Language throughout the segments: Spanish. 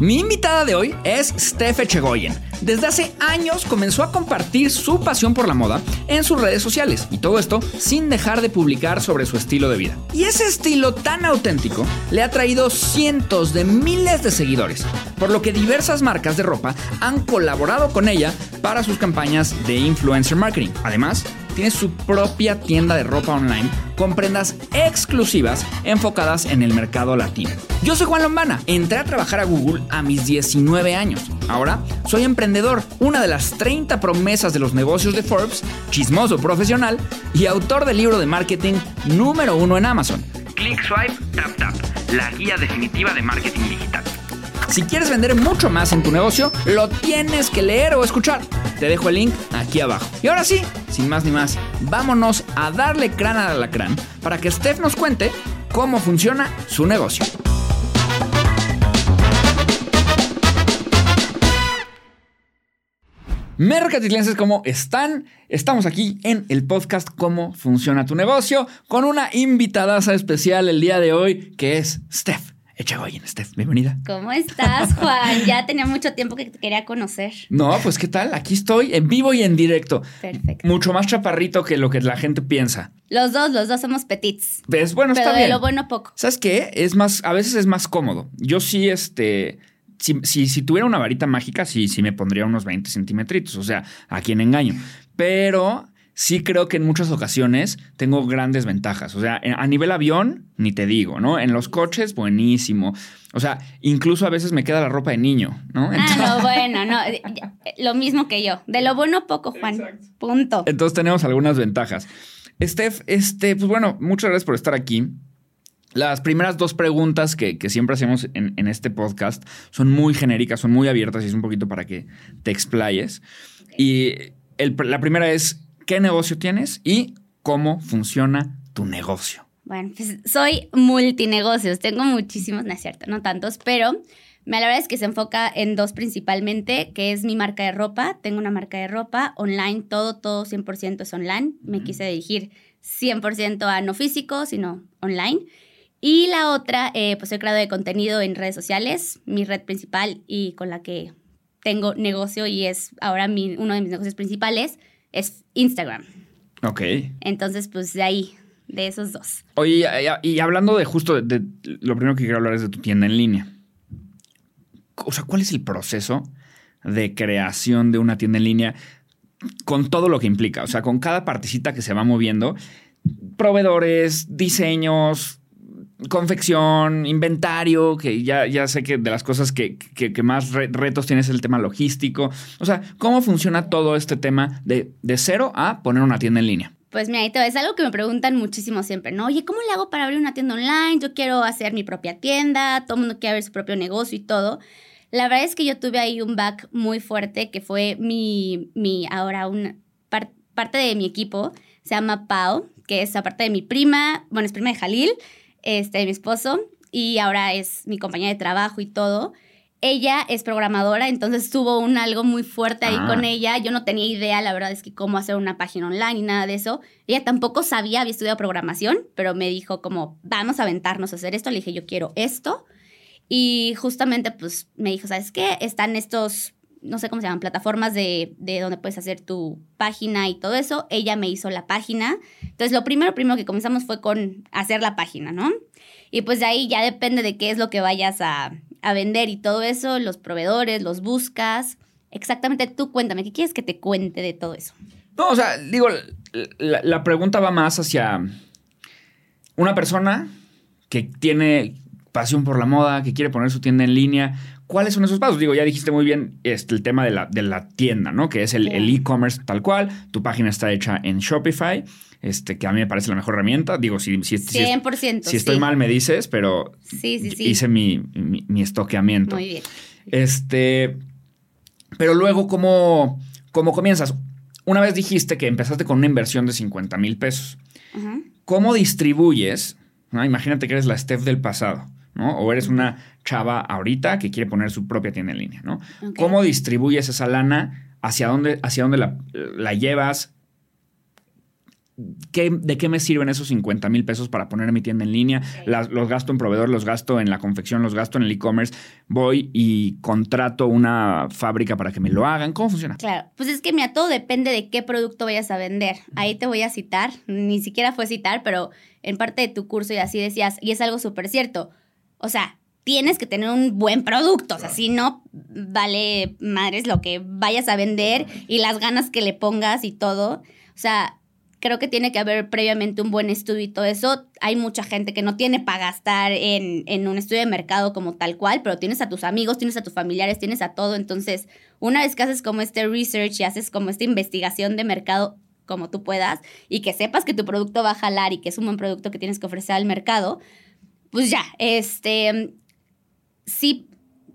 Mi invitada de hoy es Steph Echegoyen. Desde hace años comenzó a compartir su pasión por la moda en sus redes sociales y todo esto sin dejar de publicar sobre su estilo de vida. Y ese estilo tan auténtico le ha traído cientos de miles de seguidores, por lo que diversas marcas de ropa han colaborado con ella para sus campañas de influencer marketing. Además, tiene su propia tienda de ropa online con prendas exclusivas enfocadas en el mercado latino. Yo soy Juan Lombana, entré a trabajar a Google a mis 19 años. Ahora soy emprendedor, una de las 30 promesas de los negocios de Forbes, chismoso profesional y autor del libro de marketing número uno en Amazon. Click, swipe, tap, tap, la guía definitiva de marketing digital. Si quieres vender mucho más en tu negocio, lo tienes que leer o escuchar. Te dejo el link aquí abajo. Y ahora sí, sin más ni más, vámonos a darle crán al alacrán para que Steph nos cuente cómo funciona su negocio. Mercatitlenses, ¿cómo están? Estamos aquí en el podcast Cómo funciona tu negocio con una invitada especial el día de hoy que es Steph. Echegoyen, Steph, bienvenida. ¿Cómo estás, Juan? ya tenía mucho tiempo que te quería conocer. No, pues qué tal, aquí estoy en vivo y en directo. Perfecto. Mucho más chaparrito que lo que la gente piensa. Los dos, los dos somos petits. ¿Ves? Bueno, Pero está de bien. lo bueno poco. ¿Sabes qué? Es más, a veces es más cómodo. Yo sí, este. Si, si, si tuviera una varita mágica, sí, sí me pondría unos 20 centímetros. O sea, a quien engaño. Pero sí creo que en muchas ocasiones tengo grandes ventajas. O sea, a nivel avión, ni te digo, ¿no? En los coches, buenísimo. O sea, incluso a veces me queda la ropa de niño, ¿no? Ah, no, bueno, no. Lo mismo que yo. De lo bueno poco, Juan. Punto. Entonces tenemos algunas ventajas. Steph, este, pues bueno, muchas gracias por estar aquí. Las primeras dos preguntas que, que siempre hacemos en, en, este podcast son muy genéricas, son muy abiertas y es un poquito para que te explayes. Y el, la primera es, ¿qué negocio tienes y cómo funciona tu negocio? Bueno, pues soy multinegocios, tengo muchísimos, no es cierto, no tantos, pero la verdad es que se enfoca en dos principalmente, que es mi marca de ropa, tengo una marca de ropa online, todo, todo 100% es online, me quise dirigir 100% a no físico, sino online. Y la otra, eh, pues soy creador de contenido en redes sociales, mi red principal y con la que tengo negocio y es ahora mi, uno de mis negocios principales, es Instagram. Ok. Entonces, pues de ahí, de esos dos. Oye, y, y hablando de justo, de, de, lo primero que quiero hablar es de tu tienda en línea. O sea, ¿cuál es el proceso de creación de una tienda en línea con todo lo que implica? O sea, con cada partecita que se va moviendo, proveedores, diseños, confección, inventario, que ya, ya sé que de las cosas que, que, más re retos tienes el tema logístico. O sea, ¿cómo funciona todo este tema de, de cero a poner una tienda en línea? Pues mira, es algo que me preguntan muchísimo siempre, ¿no? Oye, ¿cómo le hago para abrir una tienda online? Yo quiero hacer mi propia tienda, todo el mundo quiere abrir su propio negocio y todo. La verdad es que yo tuve ahí un back muy fuerte que fue mi, mi ahora una par, parte de mi equipo, se llama Pau, que es aparte de mi prima, bueno, es prima de Jalil, este, mi esposo, y ahora es mi compañera de trabajo y todo. Ella es programadora, entonces tuvo un algo muy fuerte ahí ah. con ella. Yo no tenía idea, la verdad es que cómo hacer una página online y nada de eso. Ella tampoco sabía, había estudiado programación, pero me dijo como, vamos a aventarnos a hacer esto. Le dije, yo quiero esto. Y justamente pues me dijo, ¿sabes qué? Están estos, no sé cómo se llaman, plataformas de, de donde puedes hacer tu página y todo eso. Ella me hizo la página. Entonces lo primero, primero que comenzamos fue con hacer la página, ¿no? Y pues de ahí ya depende de qué es lo que vayas a, a vender y todo eso, los proveedores, los buscas. Exactamente, tú cuéntame, ¿qué quieres que te cuente de todo eso? No, o sea, digo, la, la pregunta va más hacia una persona que tiene pasión por la moda, que quiere poner su tienda en línea. ¿Cuáles son esos pasos? Digo, ya dijiste muy bien este, el tema de la, de la tienda, ¿no? Que es el e-commerce tal cual. Tu página está hecha en Shopify, este, que a mí me parece la mejor herramienta. Digo, si, si, 100%, si, si estoy sí. mal me dices, pero sí, sí, sí. hice mi, mi, mi, estoqueamiento. Muy bien. Este, pero luego, ¿cómo, ¿cómo comienzas? Una vez dijiste que empezaste con una inversión de 50 mil pesos. Uh -huh. ¿Cómo distribuyes? ¿no? Imagínate que eres la Steph del pasado. ¿No? O eres una chava ahorita que quiere poner su propia tienda en línea, ¿no? Okay. ¿Cómo distribuyes esa lana? ¿Hacia dónde, hacia dónde la, la, llevas? ¿de qué me sirven esos 50 mil pesos para poner mi tienda en línea? los gasto en proveedor, los gasto en la confección, los gasto en el e-commerce. Voy y contrato una fábrica para que me lo hagan. ¿Cómo funciona? Claro, pues es que mira, todo depende de qué producto vayas a vender. Ahí te voy a citar, ni siquiera fue citar, pero en parte de tu curso y así decías, y es algo súper cierto. O sea, tienes que tener un buen producto. O sea, si no, vale madres lo que vayas a vender y las ganas que le pongas y todo. O sea, creo que tiene que haber previamente un buen estudio y todo eso. Hay mucha gente que no tiene para gastar en, un estudio de mercado como tal cual, pero tienes a tus amigos, tienes a tus familiares, tienes a todo. Entonces, una vez que haces como este research y haces como esta investigación de mercado como tú puedas y que sepas que tu producto va a jalar y que es un buen producto que tienes que ofrecer al mercado, pues ya, este, sí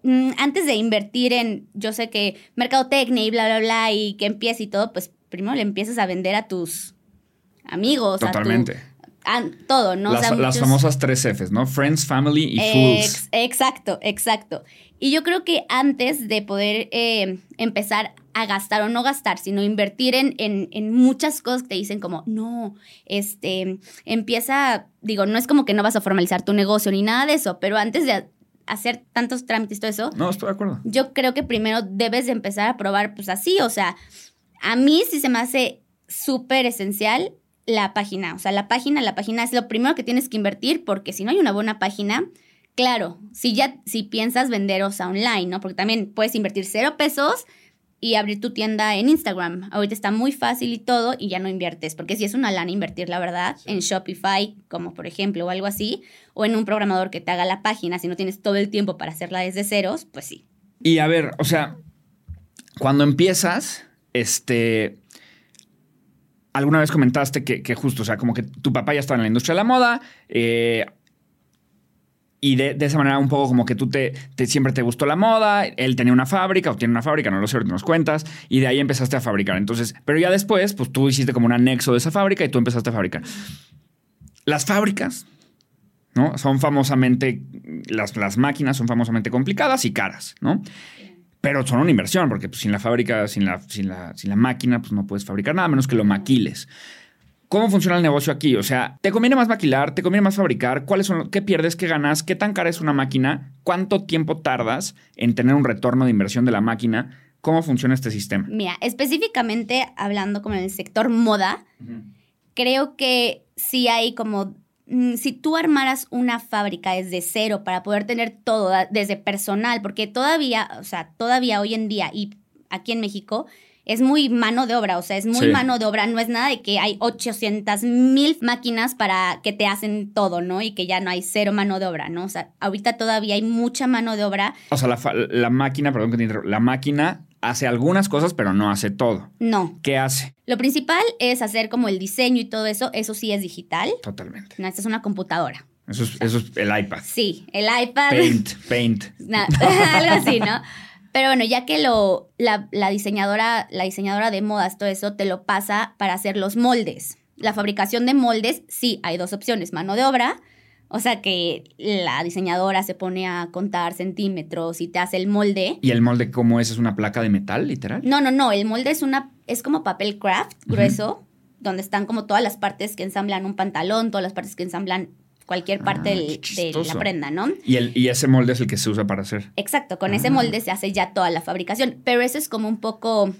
mm, antes de invertir en, yo sé que mercadotecnia y bla, bla, bla, y que empiece y todo, pues primero le empiezas a vender a tus amigos. Totalmente. A todo, ¿no? Las, famosas tres Fs, ¿no? Friends, Family y Fools. Exacto, exacto. Y yo creo que antes de poder eh, empezar a gastar o no gastar, sino invertir en, en, muchas cosas que te dicen como, no, este, empieza, digo, no es como que no vas a formalizar tu negocio ni nada de eso, pero antes de hacer tantos trámites y todo eso. No, estoy de acuerdo. Yo creo que primero debes de empezar a probar, pues así, o sea, a mí sí se me hace súper esencial la página. O sea, la página, la página es lo primero que tienes que invertir porque si no hay una buena página, claro, si ya, si piensas vender, o sea, online, ¿no? Porque también puedes invertir cero pesos y abrir tu tienda en Instagram. Ahorita está muy fácil y todo y ya no inviertes, porque si es una lana invertir, la verdad, en Shopify, como por ejemplo, o algo así, o en un programador que te haga la página, si no tienes todo el tiempo para hacerla desde ceros, pues sí. Y a ver, o sea, cuando empiezas, este, alguna vez comentaste que, justo, o sea, como que tu papá ya estaba en la industria de la moda. Eh, y de, esa manera un poco como que tú te, siempre te gustó la moda, él tenía una fábrica o tiene una fábrica, no lo sé, nos cuentas, y de ahí empezaste a fabricar. Entonces, pero ya después, pues tú hiciste como un anexo de esa fábrica y tú empezaste a fabricar. Las fábricas, ¿no? Son famosamente, las, las máquinas son famosamente complicadas y caras, ¿no? Pero son una inversión, porque pues, sin la fábrica, sin la, sin, la, sin la máquina, pues no puedes fabricar nada, menos que lo maquiles. ¿Cómo funciona el negocio aquí? O sea, ¿te conviene más maquilar? ¿Te conviene más fabricar? ¿Cuáles son, ¿Qué pierdes? ¿Qué ganas? ¿Qué tan cara es una máquina? ¿Cuánto tiempo tardas en tener un retorno de inversión de la máquina? ¿Cómo funciona este sistema? Mira, específicamente hablando como en el sector moda, creo que sí hay como Mm, si tú armaras una fábrica desde cero para poder tener todo, desde personal, porque todavía, o sea, todavía hoy en día y aquí en México es muy mano de obra, o sea, es muy mano de obra, no es nada de que hay 800 mil máquinas para que te hacen todo, ¿no? Y que ya no hay cero mano de obra, ¿no? O sea, ahorita todavía hay mucha mano de obra. O sea, la, la máquina, perdón que te interrumpa, la máquina hace algunas cosas, pero no hace todo. No. ¿Qué hace? Lo principal es hacer como el diseño y todo eso. Eso sí es digital. Totalmente. No, esta es una computadora. Eso es, eso es el iPad. Sí, el iPad. Paint, paint. algo así, ¿no? Pero bueno, ya que lo, la, la, diseñadora, la diseñadora de modas, todo eso, te lo pasa para hacer los moldes. La fabricación de moldes, sí, hay dos opciones, mano de obra o sea que la diseñadora se pone a contar centímetros y te hace el molde. ¿Y el molde cómo es? ¿Es una placa de metal, literal? No, no, no. El molde es una. es como papel craft grueso, donde están como todas las partes que ensamblan un pantalón, todas las partes que ensamblan cualquier ah, parte de la prenda, ¿no? ¿Y, el, y ese molde es el que se usa para hacer. Exacto, con ese ah. molde se hace ya toda la fabricación. Pero eso es como un poco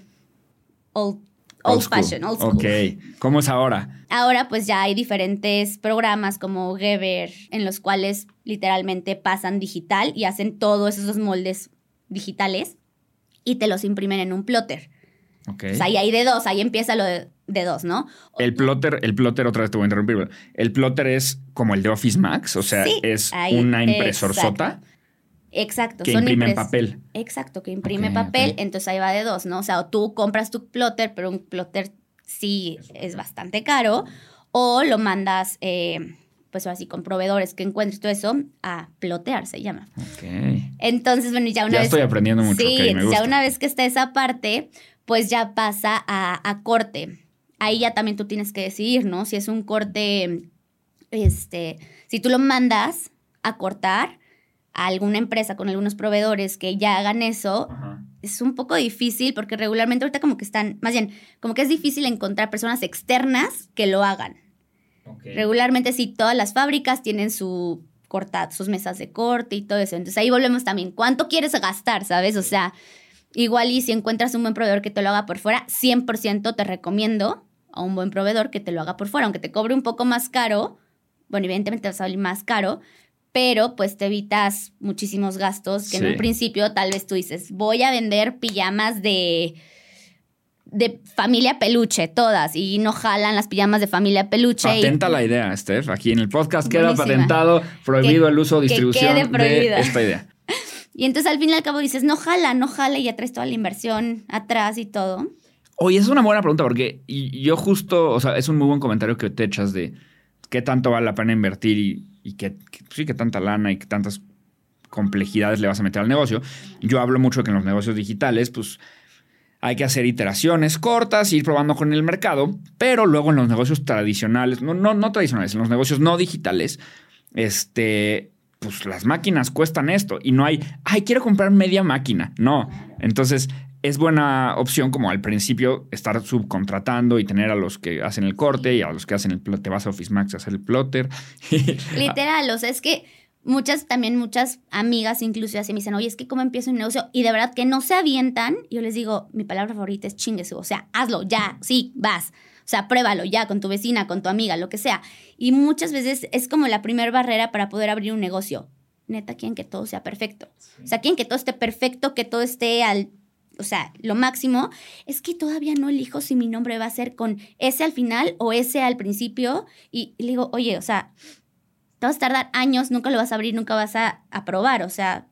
old Old, fashion, old school. Ok. ¿Cómo es ahora? Ahora pues ya hay diferentes programas como Geber en los cuales literalmente pasan digital y hacen todos esos moldes digitales y te los imprimen en un plotter. Ok. O sea, ahí hay de dos, ahí empieza lo de, dos, ¿no? El plotter, el plotter, otra vez te voy a interrumpir, el plotter es como el de Office Max, o sea, es una impresor sota. Exacto. Que imprime en papel. Exacto, que imprime papel, entonces ahí va de dos, ¿no? O sea, tú compras tu plotter, pero un plotter sí es bastante caro, o lo mandas, eh, pues así, con proveedores que encuentres todo eso, a plotear se llama. Ok. Entonces, bueno, ya una ya vez... estoy aprendiendo mucho. Sí, ya una vez que está esa parte, pues ya pasa a, a corte. Ahí ya también tú tienes que decidir, ¿no? Si es un corte, este, si tú lo mandas a cortar, a alguna empresa con algunos proveedores que ya hagan eso, es un poco difícil porque regularmente ahorita como que están, más bien, como que es difícil encontrar personas externas que lo hagan. Regularmente sí, todas las fábricas tienen su corta, sus mesas de corte y todo eso. Entonces ahí volvemos también, ¿cuánto quieres gastar, sabes? O sea, igual y si encuentras un buen proveedor que te lo haga por fuera, 100% te recomiendo a un buen proveedor que te lo haga por fuera, aunque te cobre un poco más caro, bueno, evidentemente te va a salir más caro, pero pues te evitas muchísimos gastos que en un principio tal vez tú dices, voy a vender pijamas de de familia peluche, todas, y no jalan las pijamas de familia peluche. Patenta la idea, Steph. Aquí en el podcast queda patentado, prohibido el uso o distribución de esta idea. Y entonces al fin y al cabo dices, no jala, no jala, y ya traes toda la inversión atrás y todo. Oye, es una buena pregunta porque yo justo, o sea, es un muy buen comentario que te echas de qué tanto vale la pena invertir y, y qué, sí, qué tanta lana y qué tantas complejidades le vas a meter al negocio. Yo hablo mucho de que en los negocios digitales, pues hay que hacer iteraciones cortas, ir probando con el mercado, pero luego en los negocios tradicionales, no, no, no tradicionales, en los negocios no digitales, este, pues las máquinas cuestan esto y no hay, ay, quiero comprar media máquina. No. Entonces, es buena opción como al principio estar subcontratando y tener a los que hacen el corte y a los que hacen el te vas a Office Max a hacer el plotter. Literal, o sea, es que muchas, también muchas amigas incluso así me dicen, oye, es que cómo empiezo un negocio y de verdad que no se avientan. Yo les digo, mi palabra favorita es chinguesu, o sea, hazlo, ya, sí, vas. O sea, pruébalo ya con tu vecina, con tu amiga, lo que sea. Y muchas veces es como la primera barrera para poder abrir un negocio. Neta, quieren que todo sea perfecto. O sea, quieren que todo esté perfecto, que todo esté al o sea, lo máximo, es que todavía no elijo si mi nombre va a ser con ese al final o ese al principio. Y, le digo, oye, o sea, te vas a tardar años, nunca lo vas a abrir, nunca vas a aprobar, o sea.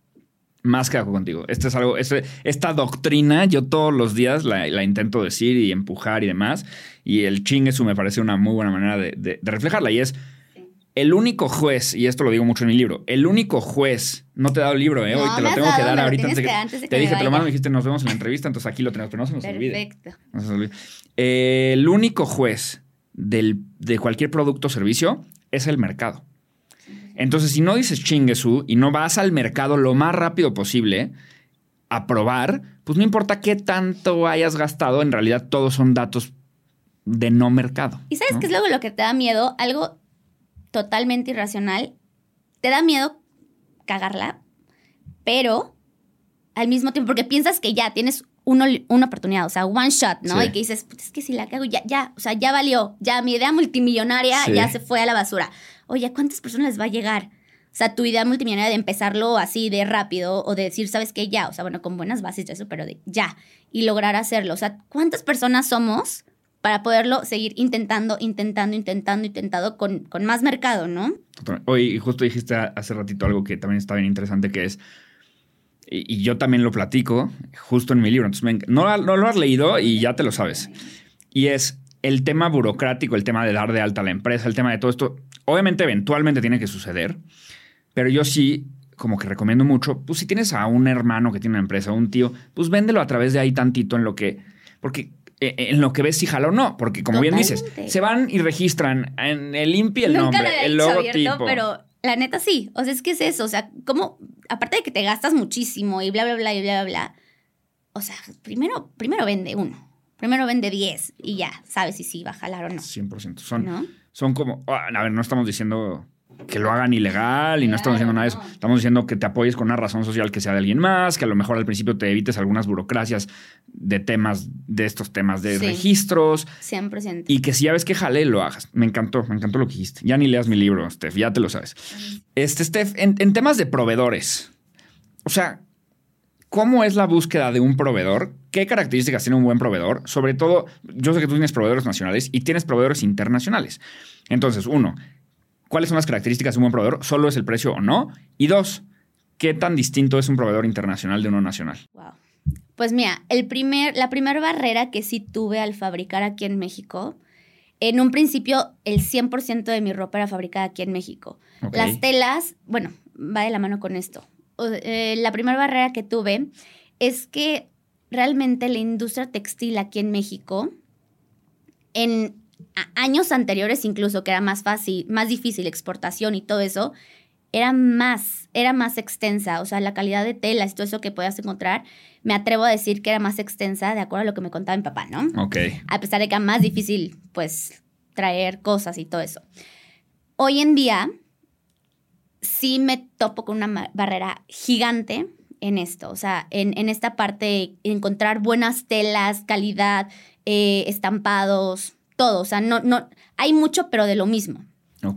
Más que hago contigo. Esto es algo, esta doctrina yo todos los días la, intento decir y empujar y demás. Y el ching eso me parece una muy buena manera de, reflejarla. Y es el único juez, y esto lo digo mucho en mi libro, el único juez, no te he dado el libro, ¿eh? hoy te lo tengo que dar ahorita antes, que, te dije, te lo mando, me dijiste, nos vemos en la entrevista, entonces aquí lo tenemos, pero no se nos olvide. Perfecto. el único juez del, de cualquier producto o servicio es el mercado. Entonces, si no dices chinguesú y no vas al mercado lo más rápido posible a probar, pues no importa qué tanto hayas gastado, en realidad todos son datos de no mercado. ¿Y sabes qué es luego lo que te da miedo? Algo totalmente irracional. Te da miedo cagarla, pero al mismo tiempo, porque piensas que ya tienes uno, una oportunidad, o sea, one shot, ¿no? Y que dices, es que si la cago, ya, ya, o sea, ya valió, ya mi idea multimillonaria ya se fue a la basura oye, ¿a cuántas personas les va a llegar? O sea, tu idea multimillonaria de empezarlo así de rápido o de decir, ¿sabes qué? Ya, o sea, bueno, con buenas bases de eso, pero de ya, y lograr hacerlo. O sea, ¿cuántas personas somos para poderlo seguir intentando, intentando, intentando, intentando con, con más mercado, ¿no? Hoy justo dijiste hace ratito algo que también está bien interesante, que es, y, yo también lo platico justo en mi libro, entonces no, lo has leído y ya te lo sabes. Y es el tema burocrático, el tema de dar de alta la empresa, el tema de todo esto, Obviamente, eventualmente tiene que suceder, pero yo sí, como que recomiendo mucho, pues si tienes a un hermano que tiene una empresa, un tío, pues véndelo a través de ahí tantito en lo que, porque eh, en lo que ves si jala o no, porque como bien dices, se van y registran en el INPI el nombre, el logotipo. pero la neta sí, o sea, es que es eso, o sea, como, aparte de que te gastas muchísimo y bla, bla, bla, y bla, bla, bla, o sea, primero, primero vende uno, primero vende 10 y ya, sabes si sí va a jalar o no. 100%. Son, ¿No? Son como, ah, a ver, no estamos diciendo que lo hagan ilegal y no estamos diciendo nada de eso. Estamos diciendo que te apoyes con una razón social que sea de alguien más, que a lo mejor al principio te evites algunas burocracias de temas, de estos temas de registros. 100%. Y que si ya ves que jale, lo hagas. Me encantó, me encantó lo que dijiste. Ya ni leas mi libro, Steph, ya te lo sabes. Este, Steph, en, en temas de proveedores, o sea, ¿cómo es la búsqueda de un proveedor? ¿Qué características tiene un buen proveedor? Sobre todo, yo sé que tú tienes proveedores nacionales y tienes proveedores internacionales. Entonces, uno, ¿cuáles son las características de un buen proveedor? ¿Solo es el precio o no? Y dos, ¿qué tan distinto es un proveedor internacional de uno nacional? Wow. Pues mira, el primer, la primera barrera que sí tuve al fabricar aquí en México, en un principio el 100% de mi ropa era fabricada aquí en México. Las telas, bueno, va de la mano con esto. Eh, la primera barrera que tuve es que realmente la industria textil aquí en México, en años anteriores incluso, que era más fácil, más difícil exportación y todo eso, era más, era más extensa. O sea, la calidad de telas y todo eso que podías encontrar, me atrevo a decir que era más extensa de acuerdo a lo que me contaba mi papá, ¿no? Ok. A pesar de que era más difícil, pues, traer cosas y todo eso. Hoy en día, sí me topo con una barrera gigante en esto, o sea, en, en esta parte de encontrar buenas telas, calidad, eh, estampados, todo, o sea, no, no, hay mucho, pero de lo mismo.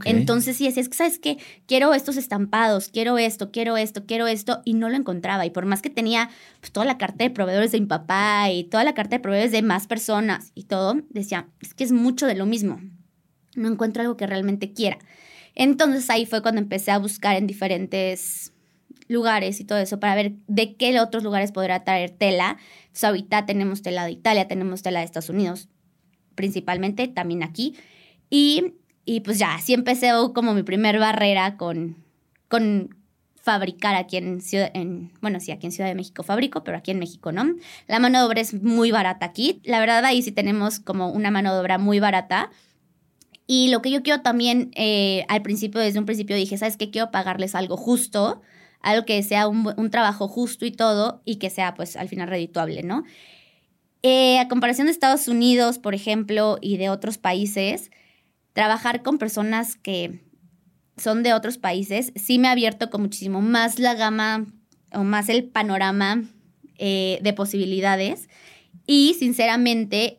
Entonces sí decía, es que sabes qué, quiero estos estampados, quiero esto, quiero esto, quiero esto, y no lo encontraba. Y por más que tenía pues, toda la carta de proveedores de mi papá y toda la carta de proveedores de más personas y todo, decía, es que es mucho de lo mismo. No encuentro algo que realmente quiera. Entonces ahí fue cuando empecé a buscar en diferentes lugares y todo eso para ver de qué otros lugares podría traer tela. Entonces ahorita tenemos tela de Italia, tenemos tela de Estados Unidos, principalmente también aquí. Y y pues ya, así empecé como mi primer barrera con, con fabricar aquí en Ciudad, en, bueno, sí, aquí en Ciudad de México fabrico, pero aquí en México no. La mano de obra es muy barata aquí. La verdad ahí sí tenemos como una mano de obra muy barata. Y lo que yo quiero también, eh, al principio, desde un principio dije, ¿sabes qué? Quiero pagarles algo justo, algo que sea un, un trabajo justo y todo, y que sea pues al final redituable, ¿no? Eh, a comparación de Estados Unidos, por ejemplo, y de otros países, trabajar con personas que son de otros países sí me ha abierto con muchísimo más la gama o más el panorama eh, de posibilidades. Y sinceramente,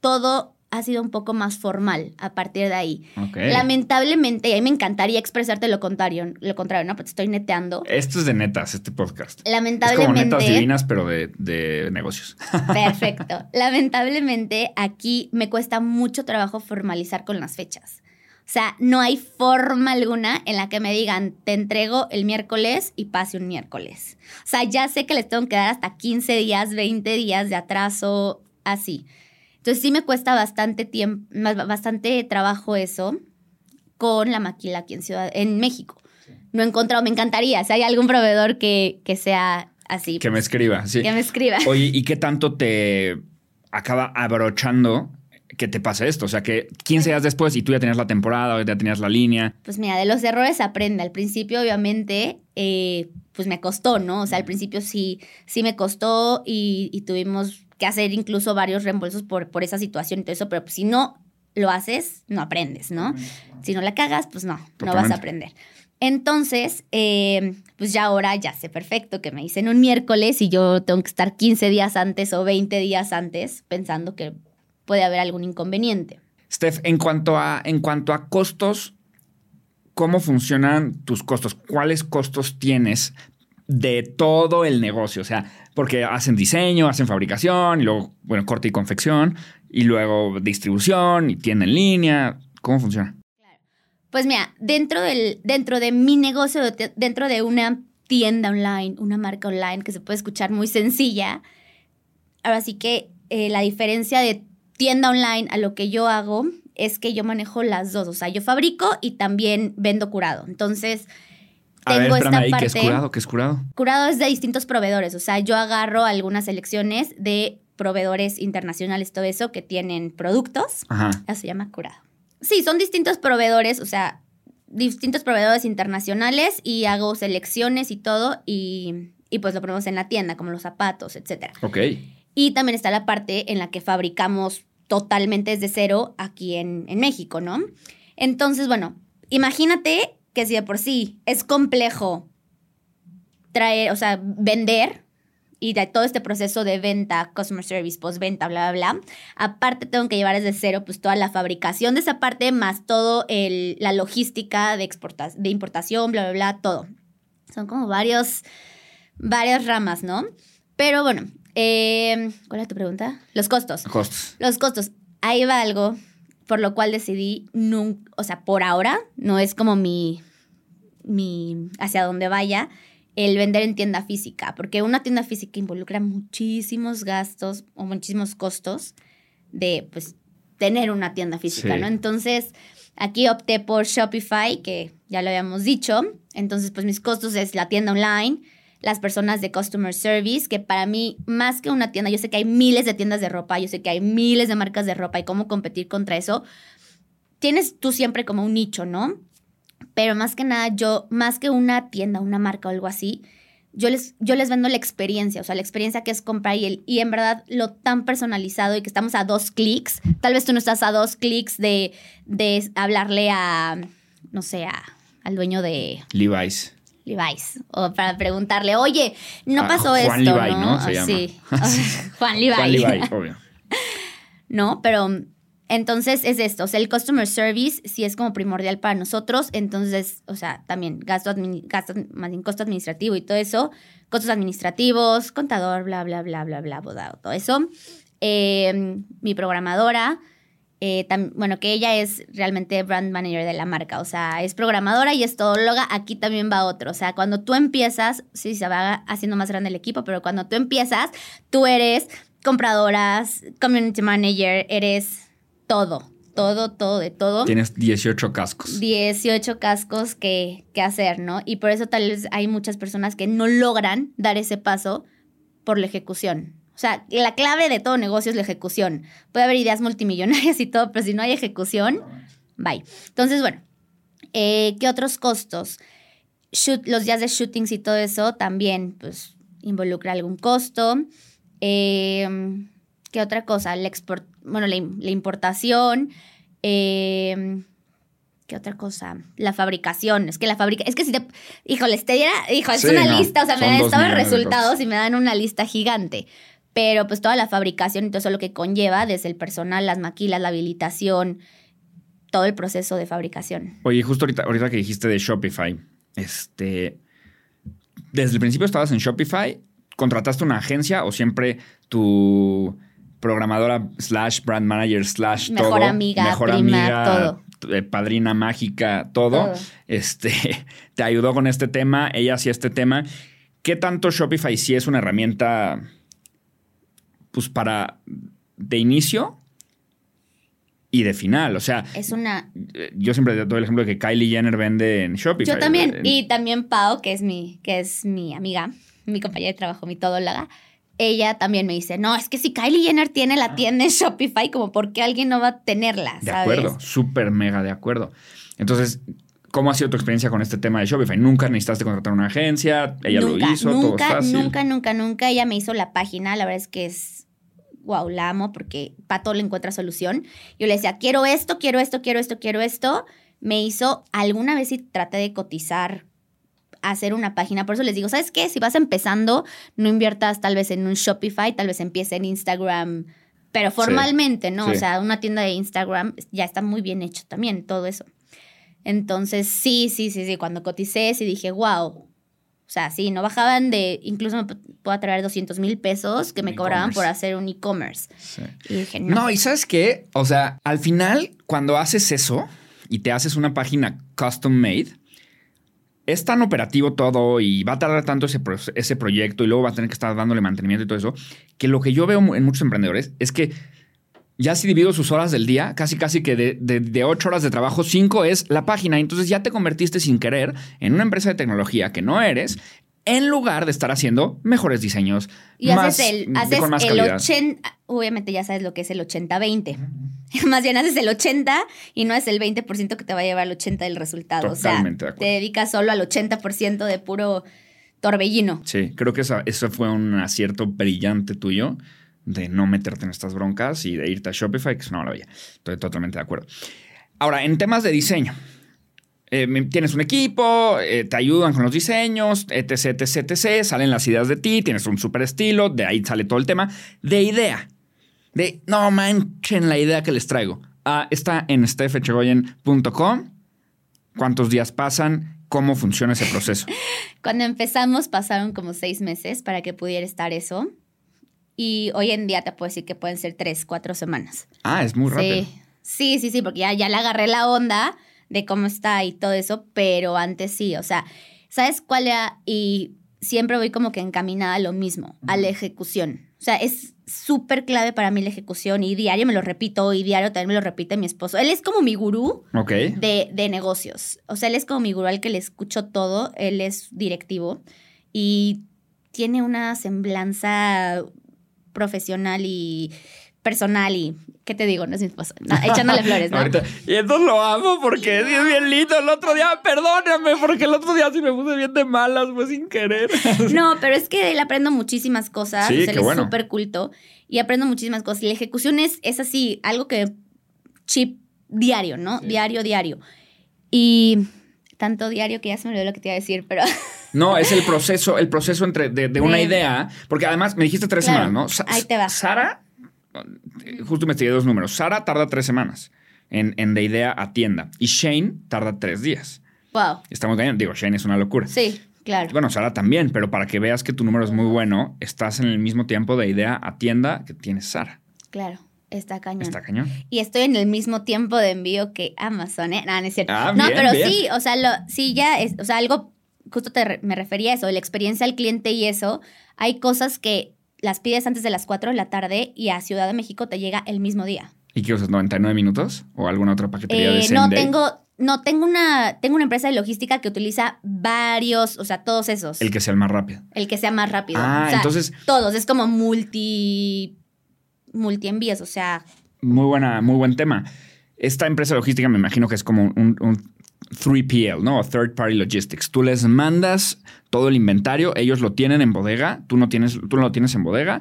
todo ha sido un poco más formal a partir de ahí. Lamentablemente, y a mí me encantaría expresarte lo contrario, lo contrario, ¿no? Porque estoy neteando. Esto es de netas, este podcast. Lamentablemente. Es como netas divinas, pero de, de negocios. Perfecto. Lamentablemente, aquí me cuesta mucho trabajo formalizar con las fechas. O sea, no hay forma alguna en la que me digan, te entrego el miércoles y pase un miércoles. O sea, ya sé que les tengo que dar hasta 15 días, 20 días de atraso, así. Entonces sí me cuesta bastante tiempo, bastante trabajo eso con la maquila aquí en Ciudad, en México. No he encontrado, me encantaría, si hay algún proveedor que, que sea así. Que me escriba, sí. Que me escriba. Oye, ¿y qué tanto te acaba abrochando que te pase esto? O sea, que 15 días después y tú ya tenías la temporada, ya tenías la línea. Pues mira, de los errores aprende. Al principio, obviamente, eh, pues me costó, ¿no? O sea, al principio sí, sí me costó y, y tuvimos que hacer incluso varios reembolsos por, por esa situación y todo eso, pero pues, si no lo haces, no aprendes, ¿no? Si no la cagas, pues no, no vas a aprender. Entonces, eh, pues ya ahora ya sé perfecto que me dicen un miércoles y yo tengo que estar 15 días antes o 20 días antes pensando que puede haber algún inconveniente. Steph, en cuanto a, en cuanto a costos, ¿cómo funcionan tus costos? ¿Cuáles costos tienes de todo el negocio? O sea, porque hacen diseño, hacen fabricación, y luego, bueno, corte y confección, y luego distribución y tienda en línea. ¿Cómo funciona? Pues mira, dentro, del, dentro de mi negocio, dentro de una tienda online, una marca online que se puede escuchar muy sencilla, ahora sí que eh, la diferencia de tienda online a lo que yo hago es que yo manejo las dos, o sea, yo fabrico y también vendo curado. Entonces, tengo esta parte. ¿Qué es curado? ¿Qué es curado? Curado es de distintos proveedores. O sea, yo agarro algunas selecciones de proveedores internacionales, todo eso, que tienen productos. Ajá. Eso se llama curado. Sí, son distintos proveedores, o sea, distintos proveedores internacionales y hago selecciones y todo y, y pues lo ponemos en la tienda, como los zapatos, etc. Ok. Y también está la parte en la que fabricamos totalmente desde cero aquí en, en México, ¿no? Entonces, bueno, imagínate que si de por sí es complejo traer, o sea, vender y de todo este proceso de venta, customer service, postventa, bla, bla, bla. Aparte tengo que llevar desde cero pues toda la fabricación de esa parte más todo el, la logística de, exportación, de importación, bla, bla, bla, todo. Son como varios, varias ramas, ¿no? Pero bueno, eh, ¿cuál es tu pregunta? Los costos. Costos. Los costos. Ahí va algo por lo cual decidí, o sea, por ahora, no es como mi, mi, hacia dónde vaya, el vender en tienda física, porque una tienda física involucra muchísimos gastos o muchísimos costos de, pues, tener una tienda física, ¿no? Entonces, aquí opté por Shopify, que ya lo habíamos dicho, entonces, pues, mis costos es la tienda online, las personas de customer service, que para mí, más que una tienda, yo sé que hay miles de tiendas de ropa, yo sé que hay miles de marcas de ropa y cómo competir contra eso. Tienes tú siempre como un nicho, ¿no? Pero más que nada, yo, más que una tienda, una marca o algo así, yo les, yo les vendo la experiencia, o sea, la experiencia que es comprar y, el, y en verdad lo tan personalizado y que estamos a dos clics. Tal vez tú no estás a dos clics de, de hablarle a, no sé, a, al dueño de Levi's. Levi's. O para preguntarle, oye, no Ah, pasó Juan esto. Levi, ¿no? Se Ah, llama. Sí. Juan Levi. Juan Levi, obvio. ¿no? Pero entonces es esto, o sea, el customer service sí es como primordial para nosotros, entonces, o sea, también gasto, gasto más bien costo administrativo y todo eso, costos administrativos, contador, bla, bla, bla, bla, bla, abogado, todo eso. Eh, mi programadora, eh, tam- bueno, que ella es realmente brand manager de la marca, o sea, es programadora y es todóloga, aquí también va otro, o sea, cuando tú empiezas, sí, se va haciendo más grande el equipo, pero cuando tú empiezas, tú eres compradoras, community manager, eres todo, todo, todo, de todo. Tienes 18 cascos. 18 cascos que, que hacer, ¿no? Y por eso tal vez hay muchas personas que no logran dar ese paso por la ejecución. O sea, la clave de todo negocio es la ejecución. Puede haber ideas multimillonarias y todo, pero si no hay ejecución, bye. Entonces, bueno, eh, ¿qué otros costos? Shoot- los días de shootings y todo eso también, pues, involucra algún costo. Eh, ¿Qué otra cosa? La export, bueno, la, im- la importación. eh, ¿Qué otra cosa? La fabricación. Es que la fabrica. Es que si te. Híjole, te diera. Hijo, es una no, lista. O sea, me dan resultados y me dan una lista gigante. Pero pues toda la fabricación y todo eso lo que conlleva, desde el personal, las maquilas, la habilitación, todo el proceso de fabricación. Oye, justo ahorita, ahorita que dijiste de Shopify, este. Desde el principio estabas en Shopify, contrataste una agencia o siempre tu programadora slash brand manager slash Mejor todo, amiga, mejor prima, amiga, todo. eh, padrina mágica, todo, Todo. este te ayudó con este tema, ella hacía este tema. ¿Qué tanto Shopify sí es una herramienta pues para de inicio y de final? O sea, Es una. yo siempre doy el ejemplo de que Kylie Jenner vende en Shopify. Yo también. En- Y también Pau, que es mi, que es mi amiga, mi compañera de trabajo, mi todóloga. Ella también me dice, no, es que si Kylie Jenner tiene la tienda en Shopify, como por qué alguien no va a tenerla, De ¿sabes? acuerdo, súper mega de acuerdo. Entonces, ¿cómo ha sido tu experiencia con este tema de Shopify? ¿Nunca necesitaste contratar una agencia? ¿Ella nunca, lo hizo? ¿Todo nunca, fácil? nunca, nunca, nunca. Ella me hizo la página. La verdad es que es, wow, la amo porque para todo le encuentra solución. Yo le decía, quiero esto, quiero esto, quiero esto, quiero esto. Me hizo, alguna vez sí traté de cotizar, hacer una página. Por eso les digo, ¿sabes qué? Si vas empezando, no inviertas tal vez en un Shopify, tal vez empiece en Instagram. Pero formalmente, ¿no? sí. O sea, una tienda de Instagram ya está muy bien hecho también, todo eso. Entonces, sí, sí, sí, sí. Cuando coticé, sí dije, wow. O sea, sí, no bajaban de, incluso me puedo traer 200 mil pesos que me cobraban por hacer un e-commerce. Sí. Y dije, no. No, y ¿sabes qué? O sea, al final, cuando haces eso y te haces una página custom made, es tan operativo todo y va a tardar tanto ese, pro- ese proyecto y luego va a tener que estar dándole mantenimiento y todo eso, que lo que yo veo en muchos emprendedores es que ya si divido sus horas del día, casi casi que de, de, de ocho horas de trabajo, cinco es la página. Entonces ya te convertiste sin querer en una empresa de tecnología que no eres, en lugar de estar haciendo mejores diseños. Y más, haces el, haces con más el calidad. 80, obviamente ya sabes lo que es el 80-20. Más bien haces el 80 y no es el 20% que te va a llevar el 80 del resultado. Totalmente o sea, te dedicas solo al 80% de puro torbellino. Sí, creo que esa- eso fue un acierto brillante tuyo de no meterte en estas broncas y de irte a Shopify, que es una maravilla. Estoy totalmente de acuerdo. Ahora, en temas de diseño, eh, tienes un equipo, eh, te ayudan con los diseños, etc, etc, etc. Salen las ideas de ti, tienes un super estilo, de ahí sale todo el tema. De idea, de no manchen la idea que les traigo. Ah, está en stefechegoyen.com. ¿Cuántos días pasan? ¿Cómo funciona ese proceso? Cuando empezamos pasaron como seis meses para que pudiera estar eso. Y hoy en día te puedo decir que pueden ser tres, cuatro semanas. Ah, es muy rápido. Sí, sí, sí, sí, porque ya, ya le agarré la onda de cómo está y todo eso, pero antes sí, o sea, ¿sabes cuál era? Y siempre voy como que encaminada a lo mismo, a la ejecución. O sea, es súper clave para mí la ejecución y diario me lo repito y diario también me lo repite mi esposo. Él es como mi gurú Ok. de, de negocios. O sea, él es como mi gurú al que le escucho todo. Él es directivo y tiene una semblanza profesional y personal y ¿qué te digo? No es mi esposo. No, echándole flores, ¿no? Ahorita- y entonces lo amo porque es bien lindo. El otro día, perdóname, porque el otro día sí me puse bien de malas, fue sin querer. No, pero es que él aprendo muchísimas cosas. Sí, o sea, qué él es bueno. súper culto y aprendo muchísimas cosas. Y la ejecución es, es así, algo que chip diario, ¿no? Sí. Diario, diario. Y tanto diario que ya se me olvidó lo que te iba a decir, pero No, es el proceso, el proceso entre de, de una De- idea, porque además me dijiste tres Claro, semanas, ¿no? Sa- ahí te va. Sara, justo investigué dos números. Sara tarda tres semanas en, en de idea a tienda y Shane tarda tres días. wow. Estamos cañón. Digo, Shane es una locura. Sí, claro. Bueno, Sara también, pero para que veas que tu número es muy bueno, estás en el mismo tiempo de idea a tienda que tienes Sara. Claro. Está cañón. Está cañón. Y estoy en el mismo tiempo de envío que Amazon, ¿eh? No, no es cierto. Ah, no, bien, pero bien. sí, o sea, lo, sí ya es, o sea, algo, justo te re- me refería a eso, la experiencia al cliente y eso. Hay cosas que las pides antes de las 4 de la tarde y a Ciudad de México te llega el mismo día. ¿Y qué usas? ¿99 minutos? ¿O alguna otra paquetería de Eh, same no, day? tengo, no, tengo una, tengo una empresa de logística que utiliza varios, o sea, todos esos. El que sea el más rápido. El que sea más rápido. Ah, O sea, entonces, Todos, es como multi, multi envíos, o sea, muy, buena, muy buen tema. Esta empresa logística me imagino que es como un, un 3PL, ¿no? O Third Party Logistics. Tú les mandas todo el inventario, ellos lo tienen en bodega, tú no, tienes, tú no lo tienes en bodega.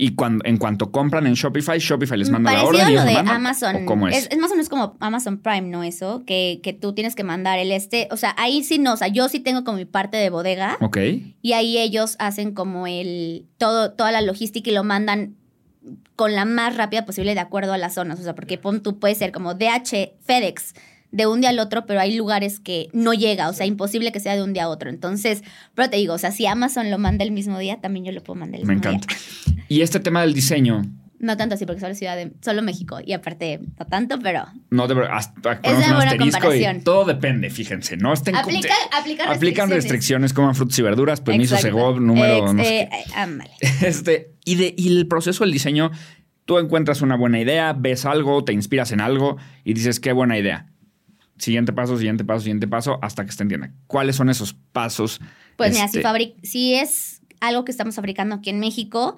Y cuando, en cuanto compran en Shopify, Shopify les manda la Parecido orden. a lo de mandan, Amazon. ¿o ¿Cómo es? Es, más o menos como Amazon Prime, ¿no? Eso, que, que tú tienes que mandar el este. O sea, ahí sí no. O sea, yo sí tengo como mi parte de bodega Ok. y ahí ellos hacen como el. todo, toda la logística y lo mandan con la más rápida posible de acuerdo a las zonas. O sea, porque pon, tú puedes ser como DH, FedEx, de un día al otro, pero hay lugares que no llega. O sea, imposible que sea de un día a otro. Entonces, pero te digo, o sea, si Amazon lo manda el mismo día, también yo lo puedo mandar el Me mismo día. encanta. Y este tema del diseño, No tanto así, porque solo Ciudad de, solo México. Y aparte, no tanto, pero no de hasta Es una un buena comparación. todo depende, fíjense, no estén aplica, aplica aplican restricciones, coman frutas y verduras, permiso. Segov, número Ex- no sé eh, qué. eh. Este, y, de, y el proceso del diseño, tú encuentras una buena idea, ves algo, te inspiras en algo y dices, qué buena idea. Siguiente paso, siguiente paso, siguiente paso, hasta que se entienda. ¿Cuáles son esos pasos? Pues mira, si, Este, fabric- si es algo que estamos fabricando aquí en México,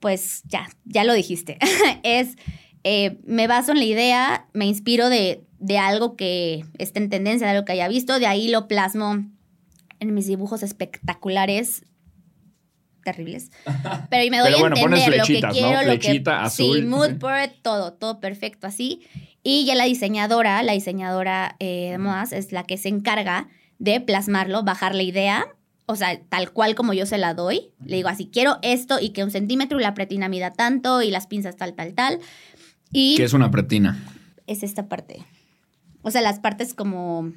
pues ya, ya lo dijiste. es, eh, me baso en la idea, me inspiro de, de algo que esté en tendencia, de algo que haya visto, de ahí lo plasmo en mis dibujos espectaculares terribles. Pero y me doy Pero a bueno, pones entender lo que flechitas, ¿no? quiero, lo que Flechita, azul, sí, mood board, todo, todo perfecto así. Y ya la diseñadora, la diseñadora eh, de modas es la que se encarga de plasmarlo, bajar la idea, o sea, tal cual como yo se la doy. Le digo así, quiero esto y que un centímetro y la pretina mida tanto y las pinzas tal, tal, tal. Y ¿Qué es una pretina? es esta parte. O sea, las partes como...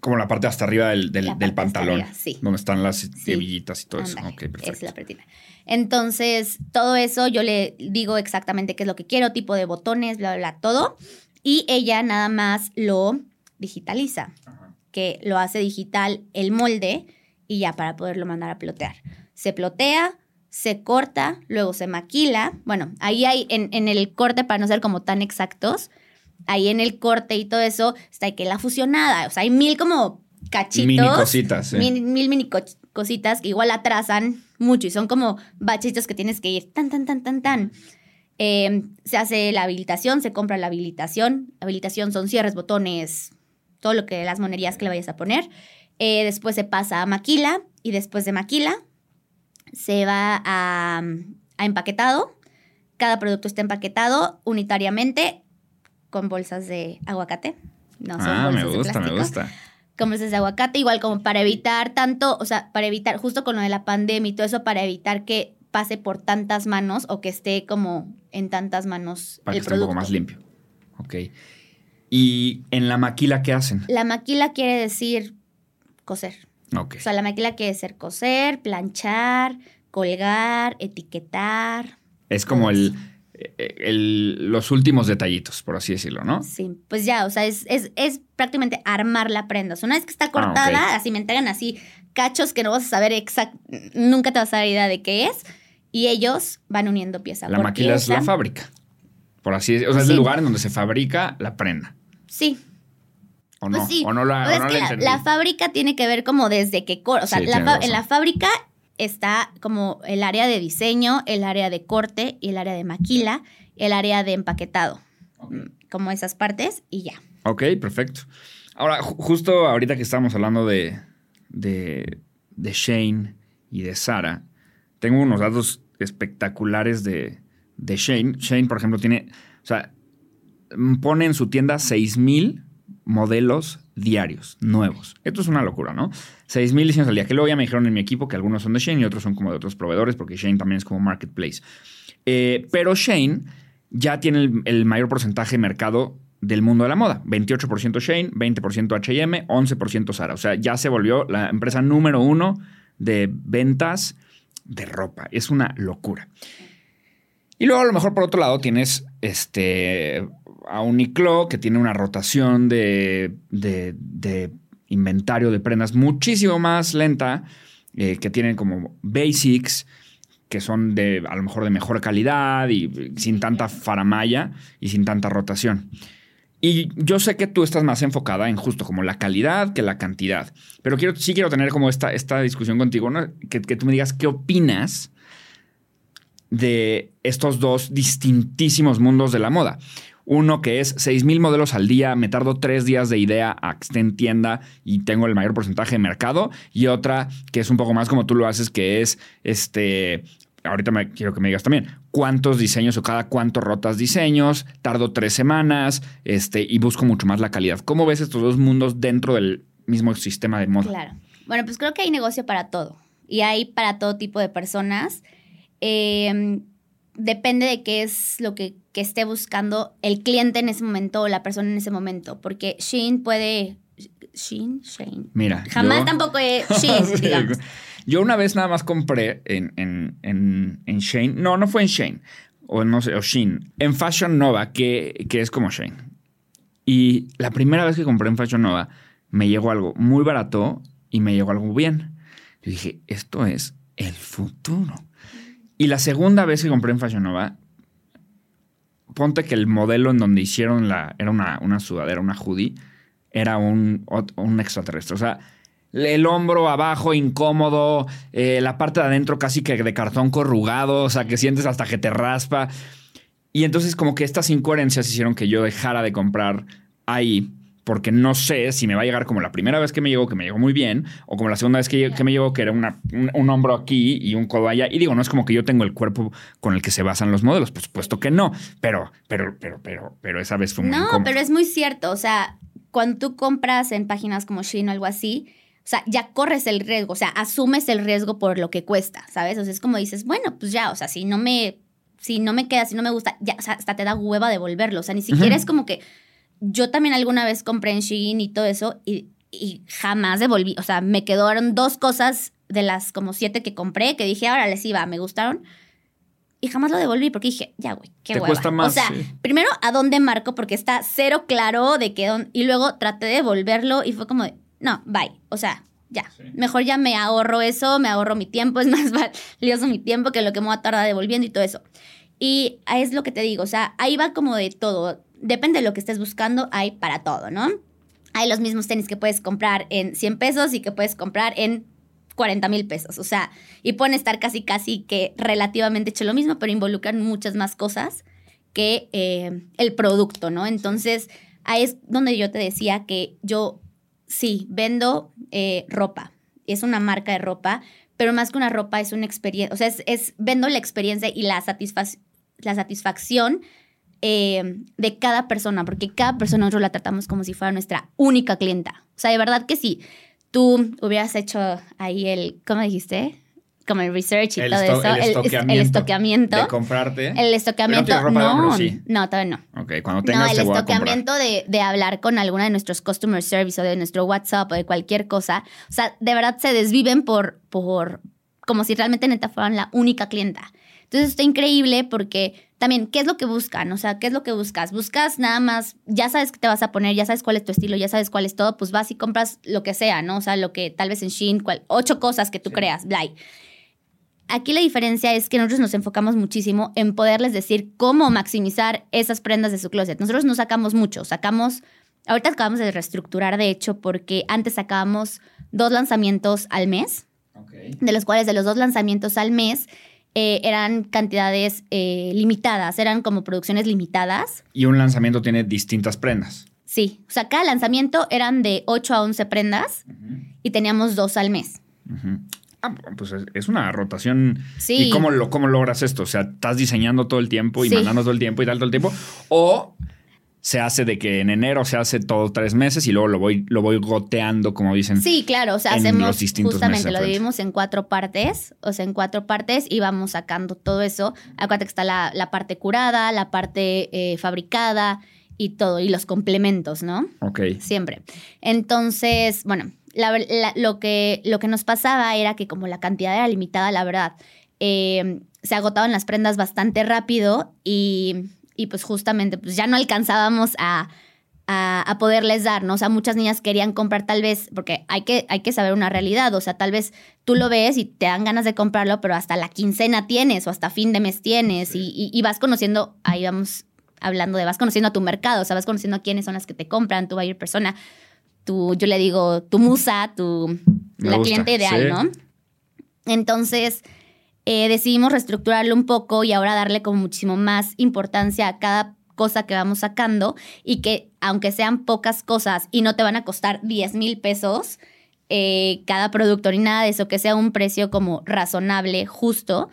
Como la parte hasta arriba del, del- pantalón. arriba, sí. Donde están las hebillitas y todo eso. Ándale, Ok, perfecto. Es la pretina. Entonces, todo eso yo le digo exactamente qué es lo que quiero, tipo de botones, bla, bla, bla, todo. Y ella nada más lo digitaliza, Ajá. que lo hace digital el molde y ya para poderlo mandar a plotear. Se plotea, se corta, luego se maquila. Bueno, ahí hay en, en el corte, para no ser como tan exactos, ahí en el corte y todo eso está que la fusionada. O sea, hay mil como cachitos. Mini cositas. Mil, mil mini co- cositas que igual atrasan mucho y son como bachitos que tienes que ir tan, tan, tan, tan, tan. Eh, se hace la habilitación, se compra la habilitación. Habilitación son cierres, botones, todo lo que las monerías que le vayas a poner. Eh, después se pasa a maquila y después de maquila se va a, a empaquetado. Cada producto está empaquetado unitariamente con bolsas de aguacate. No son ah, me de gusta, me gusta. como bolsas de aguacate, igual como para evitar tanto, o sea, para evitar, justo con lo de la pandemia y todo eso, para evitar que pase por tantas manos o que esté como en tantas manos Para que el esté un poco más limpio. Ok. ¿Y en la maquila qué hacen? La maquila quiere decir coser. Ok. O sea, la maquila quiere decir coser, planchar, colgar, etiquetar. Es como el, el- los últimos detallitos, por así decirlo, ¿no? Sí, pues ya, o sea, es, es, es prácticamente armar la prenda. O sea, una vez que está Ah, cortada, así me entregan así cachos que no vas a saber exact, nunca te vas a dar idea de qué es. Y ellos van uniendo pieza La maquila es la fábrica. Por así decirlo. O sea, es el lugar en donde se fabrica la prenda. Sí, ¿O pues no? sí. ¿O no la, o no es la que la, fábrica tiene que ver como desde que... O sea, Sí, la en la fábrica está como el área de diseño, el área de corte y el área de maquila. el área de empaquetado, como esas partes y ya. Ok, perfecto. Ahora, justo ahorita que estamos hablando de, de, de Shane y de Sara, tengo unos datos espectaculares de, de Shane. Shane, por ejemplo, tiene, o sea, pone en su tienda 6000 modelos diarios, nuevos. Esto es una locura, ¿no? 6.000 diseños al día, que luego ya me dijeron en mi equipo que algunos son de Shane y otros son como de otros proveedores, porque Shane también es como marketplace. Eh, pero Shane ya tiene el, el, mayor porcentaje de mercado del mundo de la moda. 28% Shane, 20% HM, 11% Zara. O sea, ya se volvió la empresa número uno de ventas de ropa. Es una locura. Y luego a lo mejor por otro lado tienes este, a Uniqlo que tiene una rotación de, de, inventario de prendas muchísimo más lenta, eh, que tienen como basics, que son de a lo mejor de mejor calidad y sin tanta faramaya y sin tanta rotación. Y yo sé que tú estás más enfocada en justo como la calidad que la cantidad. Pero quiero, sí quiero tener como esta, esta discusión contigo, que, que tú me digas qué opinas de estos dos distintísimos mundos de la moda. Uno que es 6.000 modelos al día, me tardo tres días de idea a que esté en tienda y tengo el mayor porcentaje de mercado. Y otra que es un poco más como tú lo haces, que es este ahorita me, quiero que me digas también, cuántos diseños o cada cuánto rotas diseños, tardo tres semanas este, y busco mucho más la calidad. ¿Cómo ves estos dos mundos dentro del mismo sistema de moda? Claro. Bueno, pues creo que hay negocio para todo y hay para todo tipo de personas. Em, depende de qué es lo que, que, esté buscando el cliente en ese momento o la persona en ese momento, porque Shein puede... Shein, Shane. Mira. Jamás tampoco he... Shein, digamos. Yo una vez nada más compré en, en, en, en Shane. No, no fue en Shane. O no sé, o Shein. En Fashion Nova, que, que es como Shane. Y la primera vez que compré en Fashion Nova, me llegó algo muy barato y me llegó algo bien. Yo dije, esto es el futuro. Y la segunda vez que compré en Fashion Nova, ponte que el modelo en donde hicieron la. Era una, una sudadera, una hoodie, era un, un extraterrestre. O sea, el hombro abajo incómodo, eh, la parte de adentro casi que de cartón corrugado, o sea, que sientes hasta que te raspa. Y entonces como que estas incoherencias hicieron que yo dejara de comprar ahí, porque no sé si me va a llegar como la primera vez que me llegó, que me llegó muy bien, o como la segunda vez que, que me llegó, que era una, un, hombro aquí y un codo allá. Y digo, no es como que yo tengo el cuerpo con el que se basan los modelos, por supuesto que no, pero, pero, pero, pero, pero esa vez fue muy No, pero es muy cierto, o sea, cuando tú compras en páginas como Shein o algo así, o sea, ya corres el riesgo, o sea, asumes el riesgo por lo que cuesta, ¿sabes? O sea, es como dices, bueno, pues ya, o sea, si no me, si no me queda, si no me gusta, ya, o sea, hasta te da hueva devolverlo. O sea, ni siquiera es como que yo también alguna vez compré en Shein y todo eso y, y jamás devolví. O sea, me quedaron dos cosas de las como siete que compré que dije, ahora les iba, me gustaron. Y jamás lo devolví porque dije, ya, güey, qué Te cuesta más. O sea, primero, ¿a dónde marco? Porque está cero claro de qué. Y luego traté de devolverlo y fue como de, no, bye. O sea, ya. Mejor ya me ahorro eso, me ahorro mi tiempo, es más valioso mi tiempo que lo que me voy a tardar devolviendo y todo eso. Y es lo que te digo, o sea, ahí va como de todo. Depende de lo que estés buscando, hay para todo, ¿no? Hay los mismos tenis que puedes comprar en 100 pesos y que puedes comprar en 40 mil pesos. O sea, y pueden estar casi, casi que relativamente hecho lo mismo, pero involucran muchas más cosas que eh, el producto, ¿no? Entonces, ahí es donde yo te decía que yo sí, vendo eh, ropa. Es una marca de ropa, pero más que una ropa es una experiencia, o sea, es, vendo la experiencia y la, la satisfacción eh, de cada persona, porque cada persona nosotros la tratamos como si fuera nuestra única clienta. O sea, de verdad que sí. Tú hubieras hecho ahí el, ¿cómo dijiste? como el research y todo eso. El estoqueamiento. El, estoqueamiento. De comprarte. El estoqueamiento. No, no, todavía no. Ok, cuando tengas No, el estoqueamiento de, de, hablar con alguna de nuestros customer service o de nuestro WhatsApp o de cualquier cosa. O sea, de verdad se desviven por, por como si realmente neta fueran la única clienta. Entonces está increíble porque también, ¿qué es lo que buscan? O sea, ¿qué es lo que buscas? Buscas nada más, ya sabes qué te vas a poner, ya sabes cuál es tu estilo, ya sabes cuál es todo, pues vas y compras lo que sea, ¿no? O sea, lo que tal vez en Shein, ocho cosas que tú creas, bla. Aquí la diferencia es que nosotros nos enfocamos muchísimo en poderles decir cómo maximizar esas prendas de su closet. Nosotros no sacamos mucho, sacamos, ahorita acabamos de reestructurar de hecho porque antes sacábamos dos lanzamientos al mes, de los cuales de los dos lanzamientos al mes, eh, eran cantidades eh, limitadas, eran como producciones limitadas. Y un lanzamiento tiene distintas prendas. Sí, o sea, cada lanzamiento eran de 8 a 11 prendas y teníamos dos al mes. Ah, pues es una rotación. Sí. ¿Y cómo, lo, cómo logras esto? O sea, ¿estás diseñando todo el tiempo y mandando todo el tiempo y tal todo el tiempo? ¿O se hace de que en enero se hace todo tres meses y luego lo voy, lo voy goteando, como dicen. Sí, claro, o sea, hacemos justamente, lo dividimos en cuatro partes, o sea, en cuatro partes y vamos sacando todo eso. Acuérdate que está la, parte curada, la parte eh, fabricada y todo, y los complementos, ¿no? Ok. Siempre. Entonces, bueno, lo, que, lo que nos pasaba era que como la cantidad era limitada, la verdad, eh, se agotaban las prendas bastante rápido y y pues justamente pues ya no alcanzábamos a, a, poderles dar, ¿no? O sea, muchas niñas querían comprar tal vez, porque hay que, hay que saber una realidad, o sea, tal vez tú lo ves y te dan ganas de comprarlo, pero hasta la quincena tienes o hasta fin de mes tienes y, vas conociendo, ahí vamos hablando de, vas conociendo a tu mercado, o sea, vas conociendo a quiénes son las que te compran, tu buyer persona, tu, yo le digo, tu musa, tu, la cliente ideal, ¿no? Entonces, eh, decidimos reestructurarlo un poco y ahora darle como muchísimo más importancia a cada cosa que vamos sacando y que aunque sean pocas cosas y no te van a costar 10 mil pesos eh, cada producto ni nada de eso, que sea un precio como razonable, justo,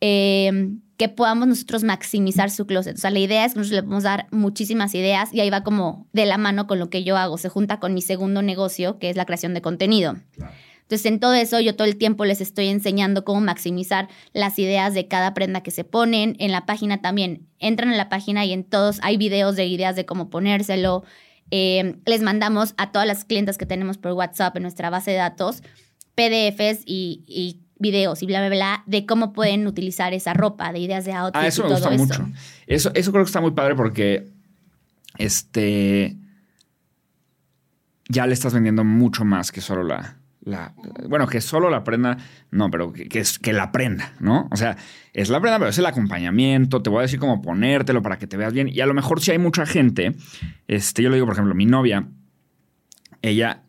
eh, que podamos nosotros maximizar su closet. O sea, la idea es que nosotros le podemos dar muchísimas ideas y ahí va como de la mano con lo que yo hago, se junta con mi segundo negocio, que es la creación de contenido. Entonces, en todo eso, yo todo el tiempo les estoy enseñando cómo maximizar las ideas de cada prenda que se ponen. En la página también, entran en la página y en todos hay videos de ideas de cómo ponérselo. Eh, les mandamos a todas las clientes que tenemos por WhatsApp en nuestra base de datos PDFs y, videos y bla, bla, bla, de cómo pueden utilizar esa ropa, de ideas de outfit. Ah, eso me gusta mucho. Eso, eso creo que está muy padre porque este ya le estás vendiendo mucho más que solo la, bueno, que solo la prenda, no, pero que, es, que la prenda, ¿no? O sea, es la prenda, pero es el acompañamiento, te voy a decir cómo ponértelo para que te veas bien. Y a lo mejor si hay mucha gente, este, yo le digo, por ejemplo, mi novia, ella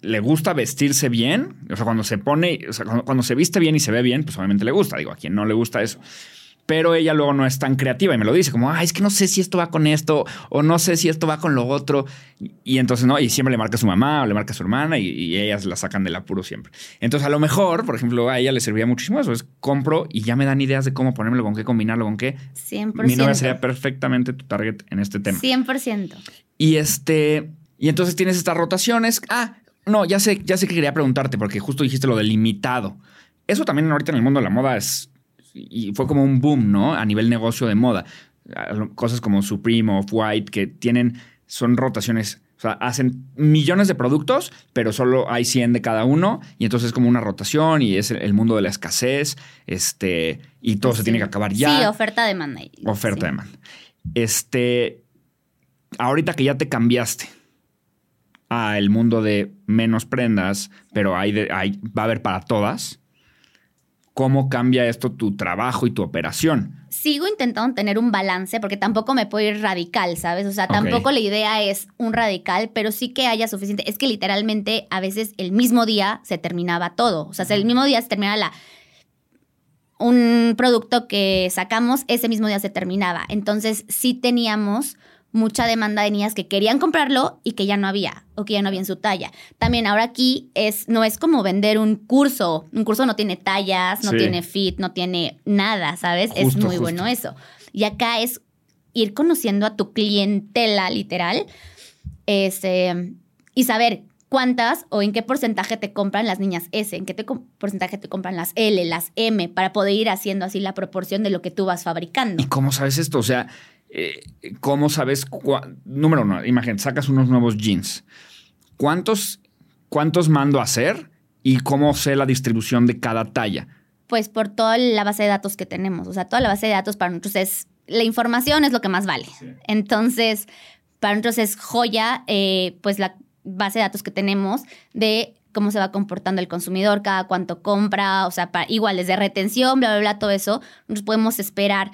le gusta vestirse bien, o sea, cuando se pone, o sea, cuando, se viste bien y se ve bien, pues obviamente le gusta, digo, a quien no le gusta eso pero ella luego no es tan creativa y me lo dice como, ay, es que no sé si esto va con esto o no sé si esto va con lo otro. Y entonces, ¿no? Y siempre le marca a su mamá o le marca a su hermana y, ellas la sacan del apuro siempre. Entonces, a lo mejor, por ejemplo, a ella le servía muchísimo eso. Es compro y ya me dan ideas de cómo ponérmelo, con qué combinarlo, con qué. 100%. Mi novia sería perfectamente tu target en este tema. 100%. Y este, y entonces tienes estas rotaciones. Ah, no, ya sé, ya sé que quería preguntarte porque justo dijiste lo del limitado. Eso también ahorita en el mundo de la moda es y fue como un boom, ¿no? A nivel negocio de moda. Cosas como Supreme o White que tienen, son rotaciones. O sea, hacen millones de productos, pero solo hay 100 de cada uno. Y entonces es como una rotación y es el mundo de la escasez. Este, y todo se tiene que acabar ya. Sí, oferta-demanda. Oferta-demanda. Este, ahorita que ya te cambiaste a el mundo de menos prendas, pero hay, hay va a haber para todas ¿Cómo cambia esto tu trabajo y tu operación? Sigo intentando tener un balance porque tampoco me puedo ir radical, ¿sabes? O sea, tampoco la idea es un radical, pero sí que haya suficiente. Es que literalmente a veces el mismo día se terminaba todo. O sea, el mismo día se terminaba la, un producto que sacamos, ese mismo día se terminaba. Entonces sí teníamos mucha demanda de niñas que querían comprarlo y que ya no había o que ya no había en su talla. También ahora aquí es no es como vender un curso, un curso no tiene tallas, no tiene fit, no tiene nada, ¿sabes? es muy bueno eso. Y acá es ir conociendo a tu clientela literal este, y saber cuántas o en qué porcentaje te compran las niñas S, en qué porcentaje te compran las L, las M, para poder ir haciendo así la proporción de lo que tú vas fabricando. ¿Y cómo sabes esto? O sea, eh, ¿cómo sabes? Número uno, imagínate, sacas unos nuevos jeans. ¿Cuántos, ¿Cuántos mando a hacer y cómo sé la distribución de cada talla? Pues por toda la base de datos que tenemos. O sea, toda la base de datos para nosotros es. La información es lo que más vale. Entonces, para nosotros es joya, eh, pues la base de datos que tenemos de cómo se va comportando el consumidor, cada cuánto compra, o sea, igual desde retención, bla, bla, bla, todo eso, nos podemos esperar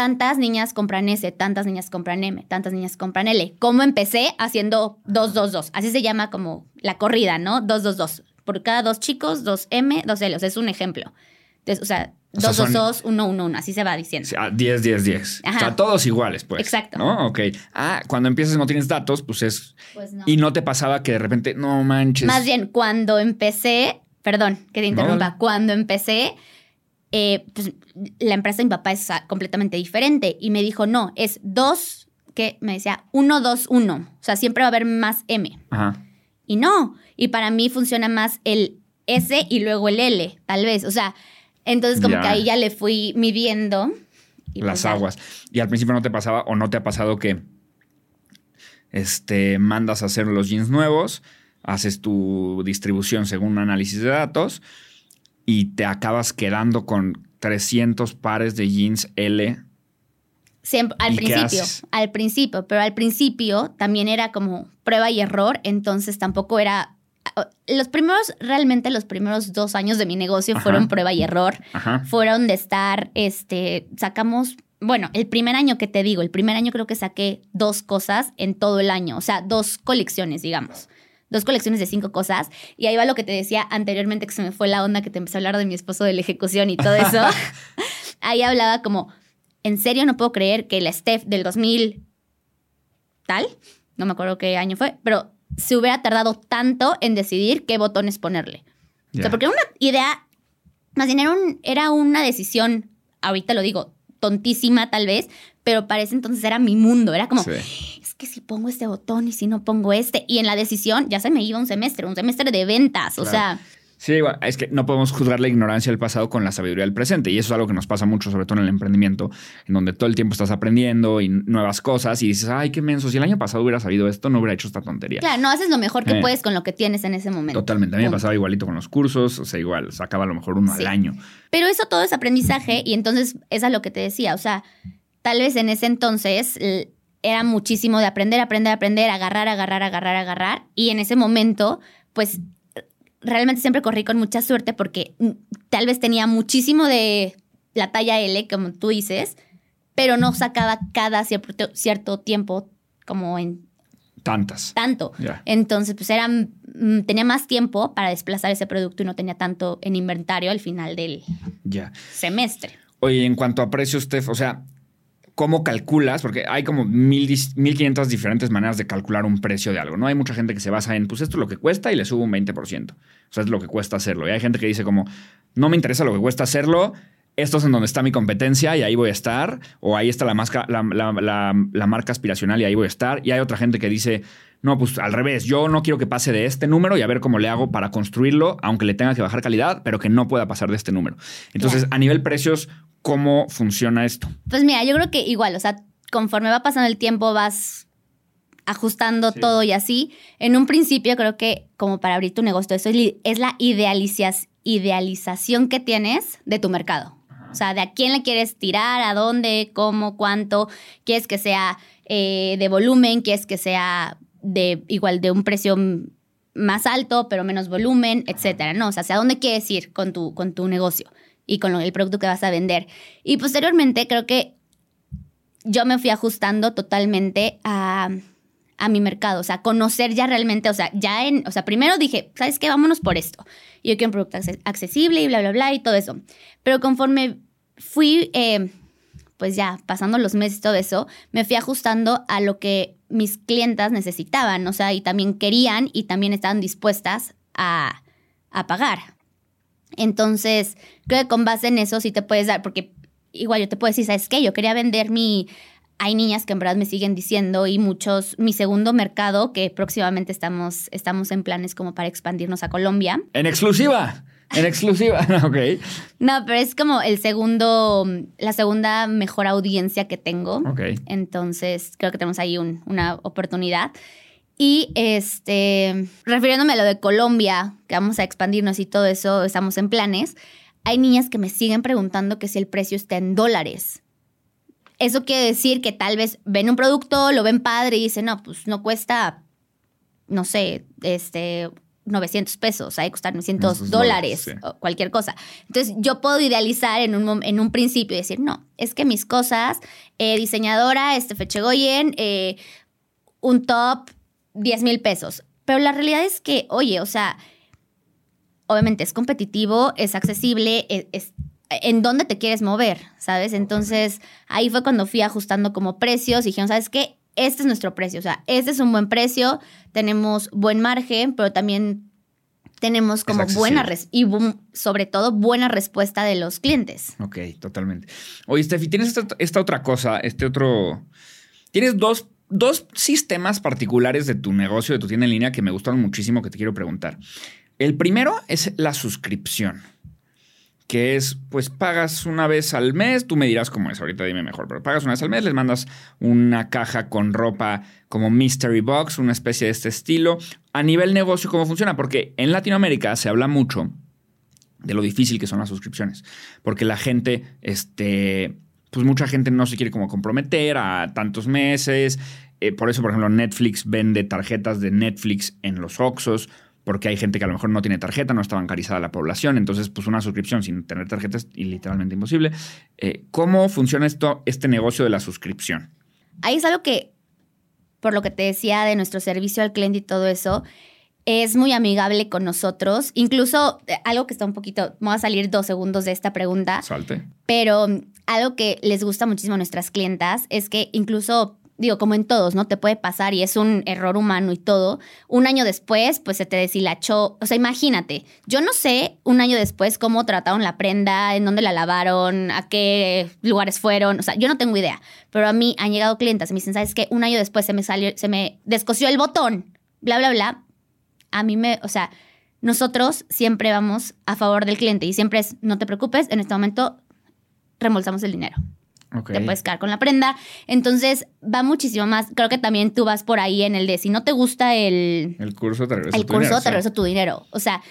tantas niñas compran S, tantas niñas compran M, tantas niñas compran L. ¿Cómo empecé? Haciendo 222. Así se llama como la corrida, ¿no? 222. Por cada dos chicos, dos M, dos L. O sea, es un ejemplo. Entonces, o sea, O sea, 2, 2, son- 2, 1, 1, 1, así se va diciendo. Ah, 10, 10, 10. Ajá. O sea, todos iguales, pues. Exacto. ¿No? Ok. Ah, cuando empiezas y no tienes datos, pues es. Pues no. Y no te pasaba que de repente, no manches. Más bien, cuando empecé, perdón que te interrumpa, No. cuando empecé, eh, pues la empresa de mi papá es completamente diferente y me dijo, no, es 2, que me decía 1, 2, 1. O sea, siempre va a haber más M. Ajá. Y no, y para mí funciona más el S y luego el L, tal vez. O sea, entonces como Ya. que ahí ya le fui midiendo. y las pues ya. aguas. Y al principio no te pasaba o no te ha pasado que este, mandas a hacer los jeans nuevos, haces tu distribución según un análisis de datos y te acabas quedando con 300 pares de jeans L. Siempre, al ¿Y qué principio, al principio, pero al principio también era como prueba y error, entonces tampoco era... Los primeros, realmente los primeros dos años de mi negocio Ajá. fueron prueba y error, Ajá. fueron de estar, este, sacamos, bueno, el primer año que te digo, el primer año creo que saqué dos cosas en todo el año, o sea, dos colecciones, digamos. Dos colecciones de cinco cosas. Y ahí va lo que te decía anteriormente, que se me fue la onda, que te empecé a hablar de mi esposo de la ejecución y todo eso. ahí hablaba como, en serio no puedo creer que la Steph del 2000 tal, no me acuerdo qué año fue, pero se hubiera tardado tanto en decidir qué botones ponerle. O sea, porque era una idea, más bien era, un- era una decisión, ahorita lo digo, tontísima tal vez, pero para ese entonces era mi mundo, era como, Sí. Que si pongo este botón y si no pongo este, y en la decisión ya se me iba un semestre, un semestre de ventas, o sea, Sí, igual, es que no podemos juzgar la ignorancia del pasado con la sabiduría del presente. Y eso es algo que nos pasa mucho, sobre todo en el emprendimiento, en donde todo el tiempo estás aprendiendo y nuevas cosas y dices, ay, qué menso, si el año pasado hubiera sabido esto, no hubiera hecho esta tontería. claro, no haces lo mejor que Eh. puedes con lo que tienes en ese momento. Totalmente. A mí me pasaba igualito con los cursos, o sea, igual, sacaba a lo mejor uno Sí. al año. Pero eso todo es aprendizaje y entonces es a lo que te decía, o sea, tal vez en ese entonces era muchísimo de aprender, aprender, aprender, agarrar, agarrar, agarrar, agarrar y en ese momento, pues realmente siempre corrí con mucha suerte porque mm, tal vez tenía muchísimo de la talla L, como tú dices, pero no sacaba cada cierto, cierto tiempo como en Tantas. tanto. Entonces, pues era, mm, tenía más tiempo para desplazar ese producto y no tenía tanto en inventario al final del semestre. Oye, en cuanto a precios, Steph, o sea, ¿cómo calculas? Porque hay como mil, dis- 1500 diferentes maneras de calcular un precio de algo, ¿no? Hay mucha gente que se basa en, pues esto es lo que cuesta y le subo un 20%. O sea, es lo que cuesta hacerlo. Y hay gente que dice como, no me interesa lo que cuesta hacerlo, esto es en donde está mi competencia y ahí voy a estar, o ahí está la, masca- la, la- la- la marca aspiracional y ahí voy a estar. Y hay otra gente que dice, no, pues al revés, yo no quiero que pase de este número y a ver cómo le hago para construirlo, aunque le tenga que bajar calidad, pero que no pueda pasar de este número. Entonces, a nivel precios, ¿cómo funciona esto? Pues mira, yo creo que igual, o sea, conforme va pasando el tiempo vas ajustando Sí. todo y así. En un principio creo que como para abrir tu negocio, eso es, la idealización que tienes de tu mercado. O sea, de a quién le quieres tirar, a dónde, cómo, cuánto, quieres que sea eh, de volumen, quieres que sea de igual de un precio más alto, pero menos volumen, etcétera, ¿no? O sea, hacia dónde quieres ir con tu, con tu negocio y con el producto que vas a vender. Y posteriormente creo que yo me fui ajustando totalmente a, a mi mercado, o sea, conocer ya realmente, o sea, ya en, o sea, primero dije, ¿sabes qué? Vámonos por esto. Yo quiero un producto acce- accesible y bla, bla, bla y todo eso. Pero conforme fui, eh, pues ya pasando los meses y todo eso, me fui ajustando a lo que mis clientas necesitaban, o sea, y también querían y también estaban dispuestas a, a pagar. Entonces, creo que con base en eso sí te puedes dar, porque igual yo te puedo decir, ¿sabes qué? Yo quería vender mi... Hay niñas que en verdad me siguen diciendo y muchos, mi segundo mercado, que próximamente estamos, estamos en planes como para expandirnos a Colombia. En exclusiva. En exclusiva. ok. No, pero es como el segundo, la segunda mejor audiencia que tengo. Ok. Entonces, creo que tenemos ahí un- una oportunidad. Y este, refiriéndome a lo de Colombia, que vamos a expandirnos y todo eso, estamos en planes. Hay niñas que me siguen preguntando que si el precio está en dólares. Eso quiere decir que tal vez ven un producto, lo ven padre y dicen, no, pues no cuesta, no sé, este, 900 pesos, hay que costar 900 Esos dólares, sí. o cualquier cosa. Entonces, yo puedo idealizar en un, en un principio y decir, no, es que mis cosas, eh, diseñadora, este Fechegoyen, eh, un top, 10 mil pesos. Pero la realidad es que, oye, o sea, obviamente es competitivo, es accesible, es, es- en dónde te quieres mover, ¿sabes? Entonces ahí fue cuando fui ajustando como precios y dijeron, ¿sabes qué? Este es nuestro precio, o sea, este es un buen precio, tenemos buen margen, pero también tenemos como buena y sobre todo buena respuesta de los clientes. Ok, totalmente. Oye, Steffi, tienes esta, otra cosa, este otro... Tienes dos, dos sistemas particulares de tu negocio, de tu tienda en línea que me gustaron muchísimo que te quiero preguntar. El primero es la suscripción que es, pues pagas una vez al mes, tú me dirás cómo es, ahorita dime mejor, pero pagas una vez al mes, les mandas una caja con ropa como Mystery Box, una especie de este estilo. A nivel negocio, ¿cómo funciona? Porque en Latinoamérica se habla mucho de lo difícil que son las suscripciones, porque la gente, este, pues mucha gente no se quiere como comprometer a tantos meses. Eh, por eso, por ejemplo, Netflix vende tarjetas de Netflix en los Oxos porque hay gente que a lo mejor no tiene tarjeta, no está bancarizada la población, entonces pues una suscripción sin tener tarjeta es literalmente imposible. Eh, ¿Cómo funciona esto, este negocio de la suscripción? Ahí es algo que, por lo que te decía de nuestro servicio al cliente y todo eso, es muy amigable con nosotros. Incluso eh, algo que está un poquito, vamos a salir dos segundos de esta pregunta. Salte. Pero algo que les gusta muchísimo a nuestras clientas es que incluso digo, como en todos, ¿no? Te puede pasar y es un error humano y todo. Un año después, pues se te deshilachó. O sea, imagínate, yo no sé un año después cómo trataron la prenda, en dónde la lavaron, a qué lugares fueron. O sea, yo no tengo idea. Pero a mí han llegado clientes y me dicen, ¿sabes? Un año después se me salió, se me descosió el botón, bla, bla, bla. A mí me, o sea, nosotros siempre vamos a favor del cliente y siempre es, no te preocupes, en este momento reembolsamos el dinero. Te puedes quedar con la prenda. Entonces, va muchísimo más. Creo que también tú vas por ahí en el de si no te gusta el. El curso, te regreso el tu curso, dinero. te regreso tu dinero. O sea,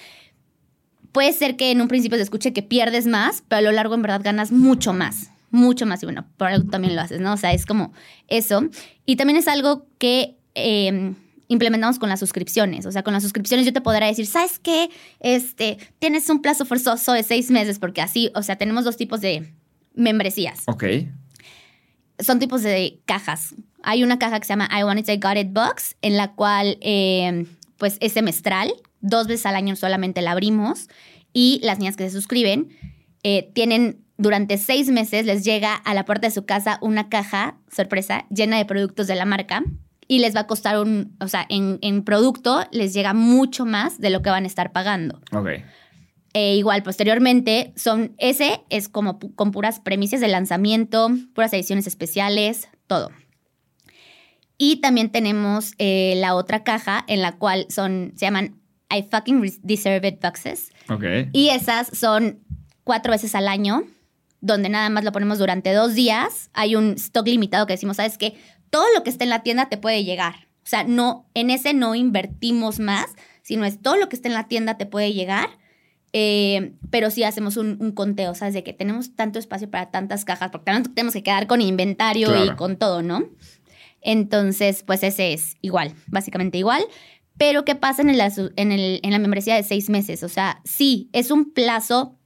puede ser que en un principio se escuche que pierdes más, pero a lo largo en verdad ganas mucho más. Mucho más. Y bueno, por algo también lo haces, ¿no? O sea, es como eso. Y también es algo que. Em, implementamos con las suscripciones. O sea, con las suscripciones yo te podré decir, ¿sabes qué? Este, tienes un plazo forzoso de seis meses, porque así, o sea, tenemos dos tipos de membresías. Ok. Son tipos de cajas. Hay una caja que se llama I Want It, I Got It Box, en la cual eh, pues es semestral. Dos veces al año solamente la abrimos. Y las niñas que se suscriben eh, tienen durante seis meses, les llega a la puerta de su casa una caja, sorpresa, llena de productos de la marca. Y les va a costar un, o sea, en, en producto les llega mucho más de lo que van a estar pagando. Ok. E igual, posteriormente, son, ese es como con puras premisas de lanzamiento, puras ediciones especiales, todo. Y también tenemos eh, la otra caja en la cual son, se llaman I fucking deserve it boxes. Ok. Y esas son cuatro veces al año, donde nada más lo ponemos durante dos días. Hay un stock limitado que decimos, ¿sabes qué? Todo lo que esté en la tienda te puede llegar. O sea, no, en ese no invertimos más, sino es todo lo que esté en la tienda te puede llegar eh, pero sí hacemos un, conteo, ¿sabes? De que tenemos tanto espacio para tantas cajas, porque también tenemos que quedar con inventario y con todo, ¿no? Entonces, pues ese es igual, básicamente igual. Pero ¿qué pasa en, en, el, en la membresía de seis meses? O sea, sí, es un plazo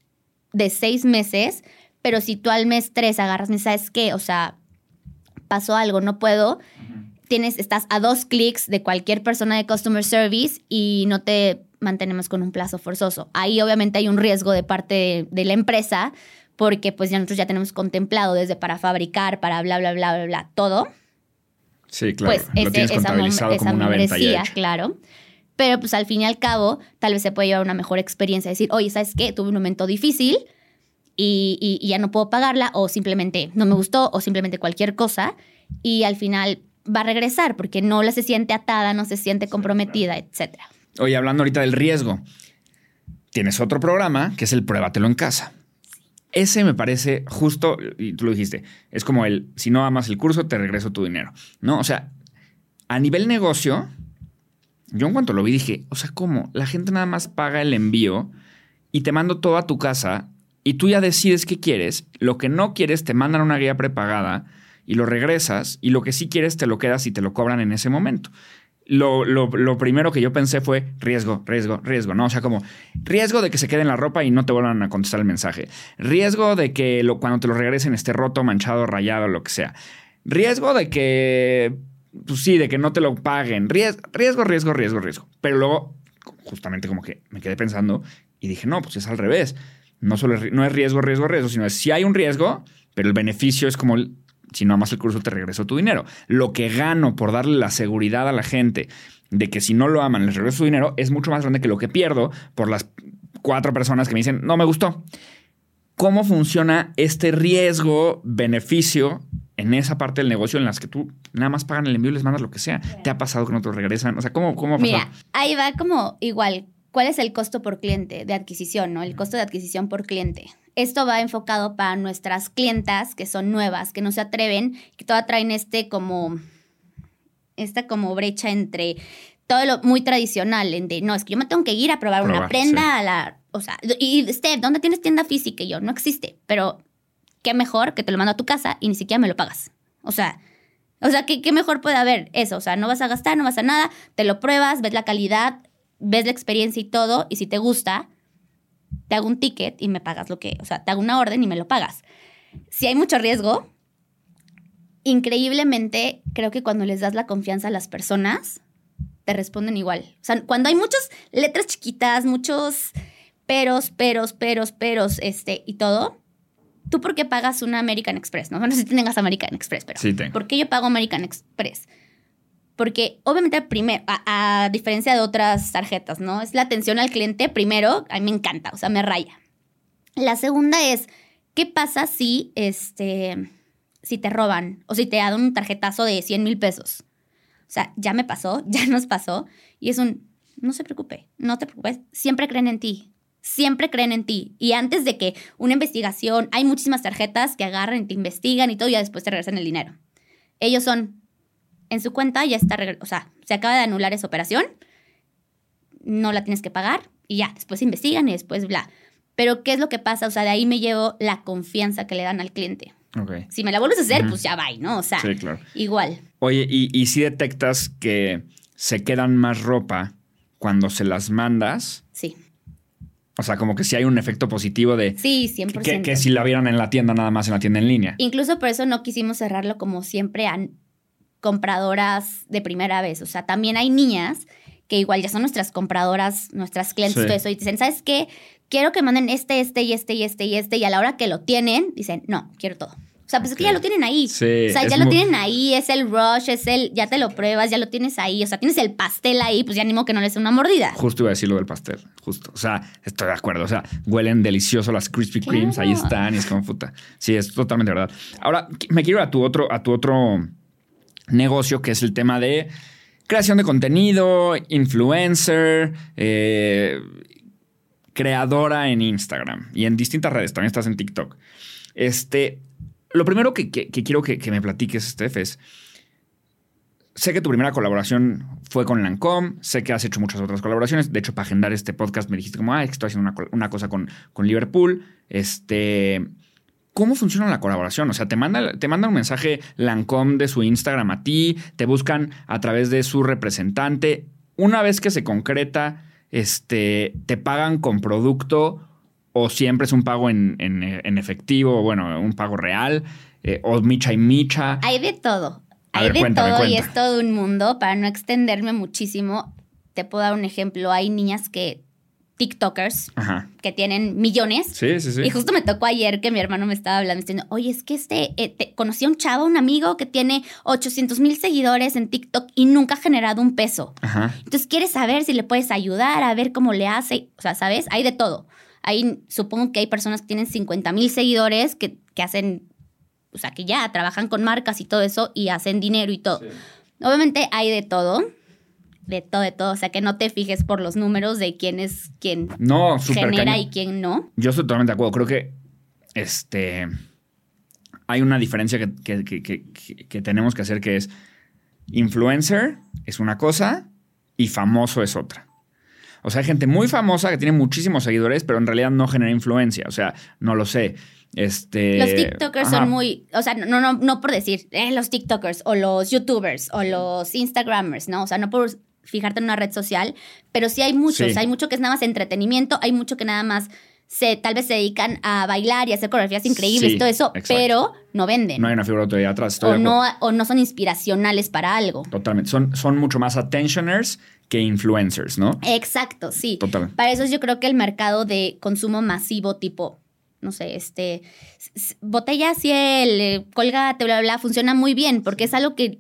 de seis meses, pero si tú al mes tres agarras, ¿sabes qué? O sea, pasó algo, no puedo. Tienes, estás a dos clics de cualquier persona de customer service y no te mantenemos con un plazo forzoso. Ahí obviamente hay un riesgo de parte de, la empresa porque pues ya nosotros ya tenemos contemplado desde para fabricar, para bla, bla, bla, bla, bla, todo. Sí, claro. Pues Lo tienes esa, como una venta claro. Pero pues al fin y al cabo, tal vez se puede llevar una mejor experiencia. Decir, oye, ¿sabes qué? Tuve un momento difícil y, y ya no puedo pagarla o simplemente no me gustó o simplemente cualquier cosa. Y al final va a regresar porque no la se siente atada, no se siente comprometida, etcétera. Oye, hablando ahorita del riesgo, tienes otro programa que es el Pruébatelo en casa. Ese me parece justo, y tú lo dijiste, es como el, si no amas el curso, te regreso tu dinero, ¿no? O sea, a nivel negocio, yo en cuanto lo vi dije, o sea, ¿cómo? La gente nada más paga el envío y te mando todo a tu casa y tú ya decides qué quieres. Lo que no quieres te mandan una guía prepagada y lo regresas y lo que sí quieres te lo quedas y te lo cobran en ese momento lo, lo, primero que yo pensé fue riesgo, riesgo, riesgo, ¿no? O sea, como riesgo de que se quede en la ropa y no te vuelvan a contestar el mensaje. Riesgo de que lo, cuando te lo regresen esté roto, manchado, rayado, lo que sea. Riesgo de que, pues sí, de que no te lo paguen. Riesgo, riesgo, riesgo, riesgo. Pero luego, justamente como que me quedé pensando y dije, no, pues es al revés. no solo es, no es riesgo, riesgo, riesgo, sino es si hay un riesgo, pero el beneficio es como si no amas el curso te regreso tu dinero. Lo que gano por darle la seguridad a la gente de que si no lo aman les regreso su dinero es mucho más grande que lo que pierdo por las cuatro personas que me dicen no me gustó. ¿Cómo funciona este riesgo-beneficio en esa parte del negocio en las que tú nada más pagan el envío y les mandas lo que sea? ¿Te ha pasado que no te regresan? O sea, ¿cómo, cómo? Mira, ahí va como igual. ¿Cuál es el costo por cliente de adquisición, no? El costo de adquisición por cliente. Esto va enfocado para nuestras clientas que son nuevas, que no se atreven, que todavía traen este como esta como brecha entre todo lo muy tradicional, en de no, es que yo me tengo que ir a probar, una Probar, prenda sí. a la, o sea, y Steph, ¿dónde tienes tienda física? Y yo, no existe, pero qué mejor que te lo mando a tu casa y ni siquiera me lo pagas. O sea, o sea, ¿qué, qué mejor puede haber eso? O sea, no vas a gastar, no vas a nada, te lo pruebas, ves la calidad, ves la experiencia y todo, y si te gusta, te hago un ticket y me pagas lo que, o sea, te hago una orden y me lo pagas. Si hay mucho riesgo, increíblemente creo que cuando les das la confianza a las personas, te responden igual. O sea, cuando hay muchas letras chiquitas, muchos peros, peros, peros, peros, este, y todo, ¿tú por qué pagas una American Express? No, no sé si tengas American Express, pero Sí, tengo. ¿por qué yo pago American Express? Porque obviamente primero, a, diferencia de otras tarjetas, ¿no? Es la atención al cliente primero, a mí me encanta, o sea, me raya. La segunda es, ¿qué pasa si, este, si te roban o si te dan un tarjetazo de 100 mil pesos? O sea, ya me pasó, ya nos pasó y es un, no se preocupe, no te preocupes, siempre creen en ti, siempre creen en ti. Y antes de que una investigación, hay muchísimas tarjetas que agarran y te investigan y todo y después te regresan el dinero. Ellos son, en su cuenta ya está, o sea, se acaba de anular esa operación, no la tienes que pagar y ya, después investigan y después bla. Pero ¿qué es lo que pasa? O sea, de ahí me llevo la confianza que le dan al cliente. Ok. Si me la vuelves a hacer, pues ya va, ¿no? O sea, Sí, claro. igual. Oye, y, y si detectas que se quedan más ropa cuando se las mandas, Sí. o sea, como que si hay un efecto positivo de Sí, 100%. que, que si la vieran en la tienda nada más en la tienda en línea. Incluso por eso no quisimos cerrarlo como siempre a compradoras de primera vez. O sea, también hay niñas que igual ya son nuestras compradoras, nuestras clientes, Sí. todo eso, y dicen, ¿sabes qué? Quiero que manden este, este y este y este y este, y a la hora que lo tienen, dicen, no, quiero todo. O sea, pues es que ya lo tienen ahí. Sí, o sea, ya lo muy- tienen ahí, es el rush, es el, ya te lo pruebas, ya lo tienes ahí. O sea, tienes el pastel ahí, pues ya animo que no les dé una mordida. Justo iba a decir lo del pastel, justo. O sea, estoy de acuerdo. O sea, huelen delicioso las Krispy Kremes, ahí están y es como puta. Sí, es totalmente verdad. Ahora, me quiero ir a tu otro, a tu otro negocio, que es el tema de creación de contenido, influencer, eh, creadora en Instagram y en distintas redes. También estás en TikTok. Este, lo primero que, quiero que, me platiques, Steph, es. Sé que tu primera colaboración fue con Lancome, sé que has hecho muchas otras colaboraciones. De hecho, para agendar este podcast me dijiste como, ah, estoy haciendo una, una cosa con, con Liverpool. Este, ¿Cómo funciona la colaboración? O sea, te manda, te manda un mensaje Lancome de su Instagram a ti, te buscan a través de su representante. Una vez que se concreta, este, te pagan con producto o siempre es un pago en, en- en efectivo, o bueno, un pago real, eh, o micha y micha. Hay de todo. A Hay ver, de cuéntame, todo y es todo un mundo. Para no extenderme muchísimo, te puedo dar un ejemplo. Hay niñas que, TikTokers, Ajá. que tienen millones. Sí, sí, sí. Y justo me tocó ayer que mi hermano me estaba hablando, diciendo, oye, es que este, eh, te- conocí a un chavo, un amigo que tiene 800 mil seguidores en TikTok y nunca ha generado un peso. Ajá. Entonces quieres saber si le puedes ayudar, a ver cómo le hace. O sea, ¿sabes? Hay de todo. Hay, supongo que hay personas que tienen 50 mil seguidores que, que hacen, o sea, que ya trabajan con marcas y todo eso y hacen dinero y todo. Obviamente hay de todo. De todo, de todo. O sea, que no te fijes por los números de quién es quién No, genera cañón. y quién no. Yo estoy totalmente de acuerdo. Creo que este hay una diferencia que, que- que- que- tenemos que hacer que es influencer es una cosa y famoso es otra. O sea, hay gente muy famosa que tiene muchísimos seguidores, pero en realidad no genera influencia. O sea, no lo sé. Este, Los TikTokers ajá. son muy, o sea, no, no, no por decir eh, los TikTokers o los YouTubers o los Instagramers, ¿no? O sea, no por fijarte en una red social, pero sí hay muchos. Sí. Hay mucho que es nada más entretenimiento, hay mucho que nada más se, tal vez se dedican a bailar y hacer coreografías increíbles Sí, y todo eso, exacto. pero no venden. No hay una figura de autoridad atrás. o, no, o no son inspiracionales para algo. Totalmente. Son, son mucho más attentioners que influencers, ¿no? Exacto, sí. Total. Para eso yo creo que el mercado de consumo masivo tipo, no sé, este, botella ciel, eh, colgate, bla, bla, bla, funciona muy bien porque es algo que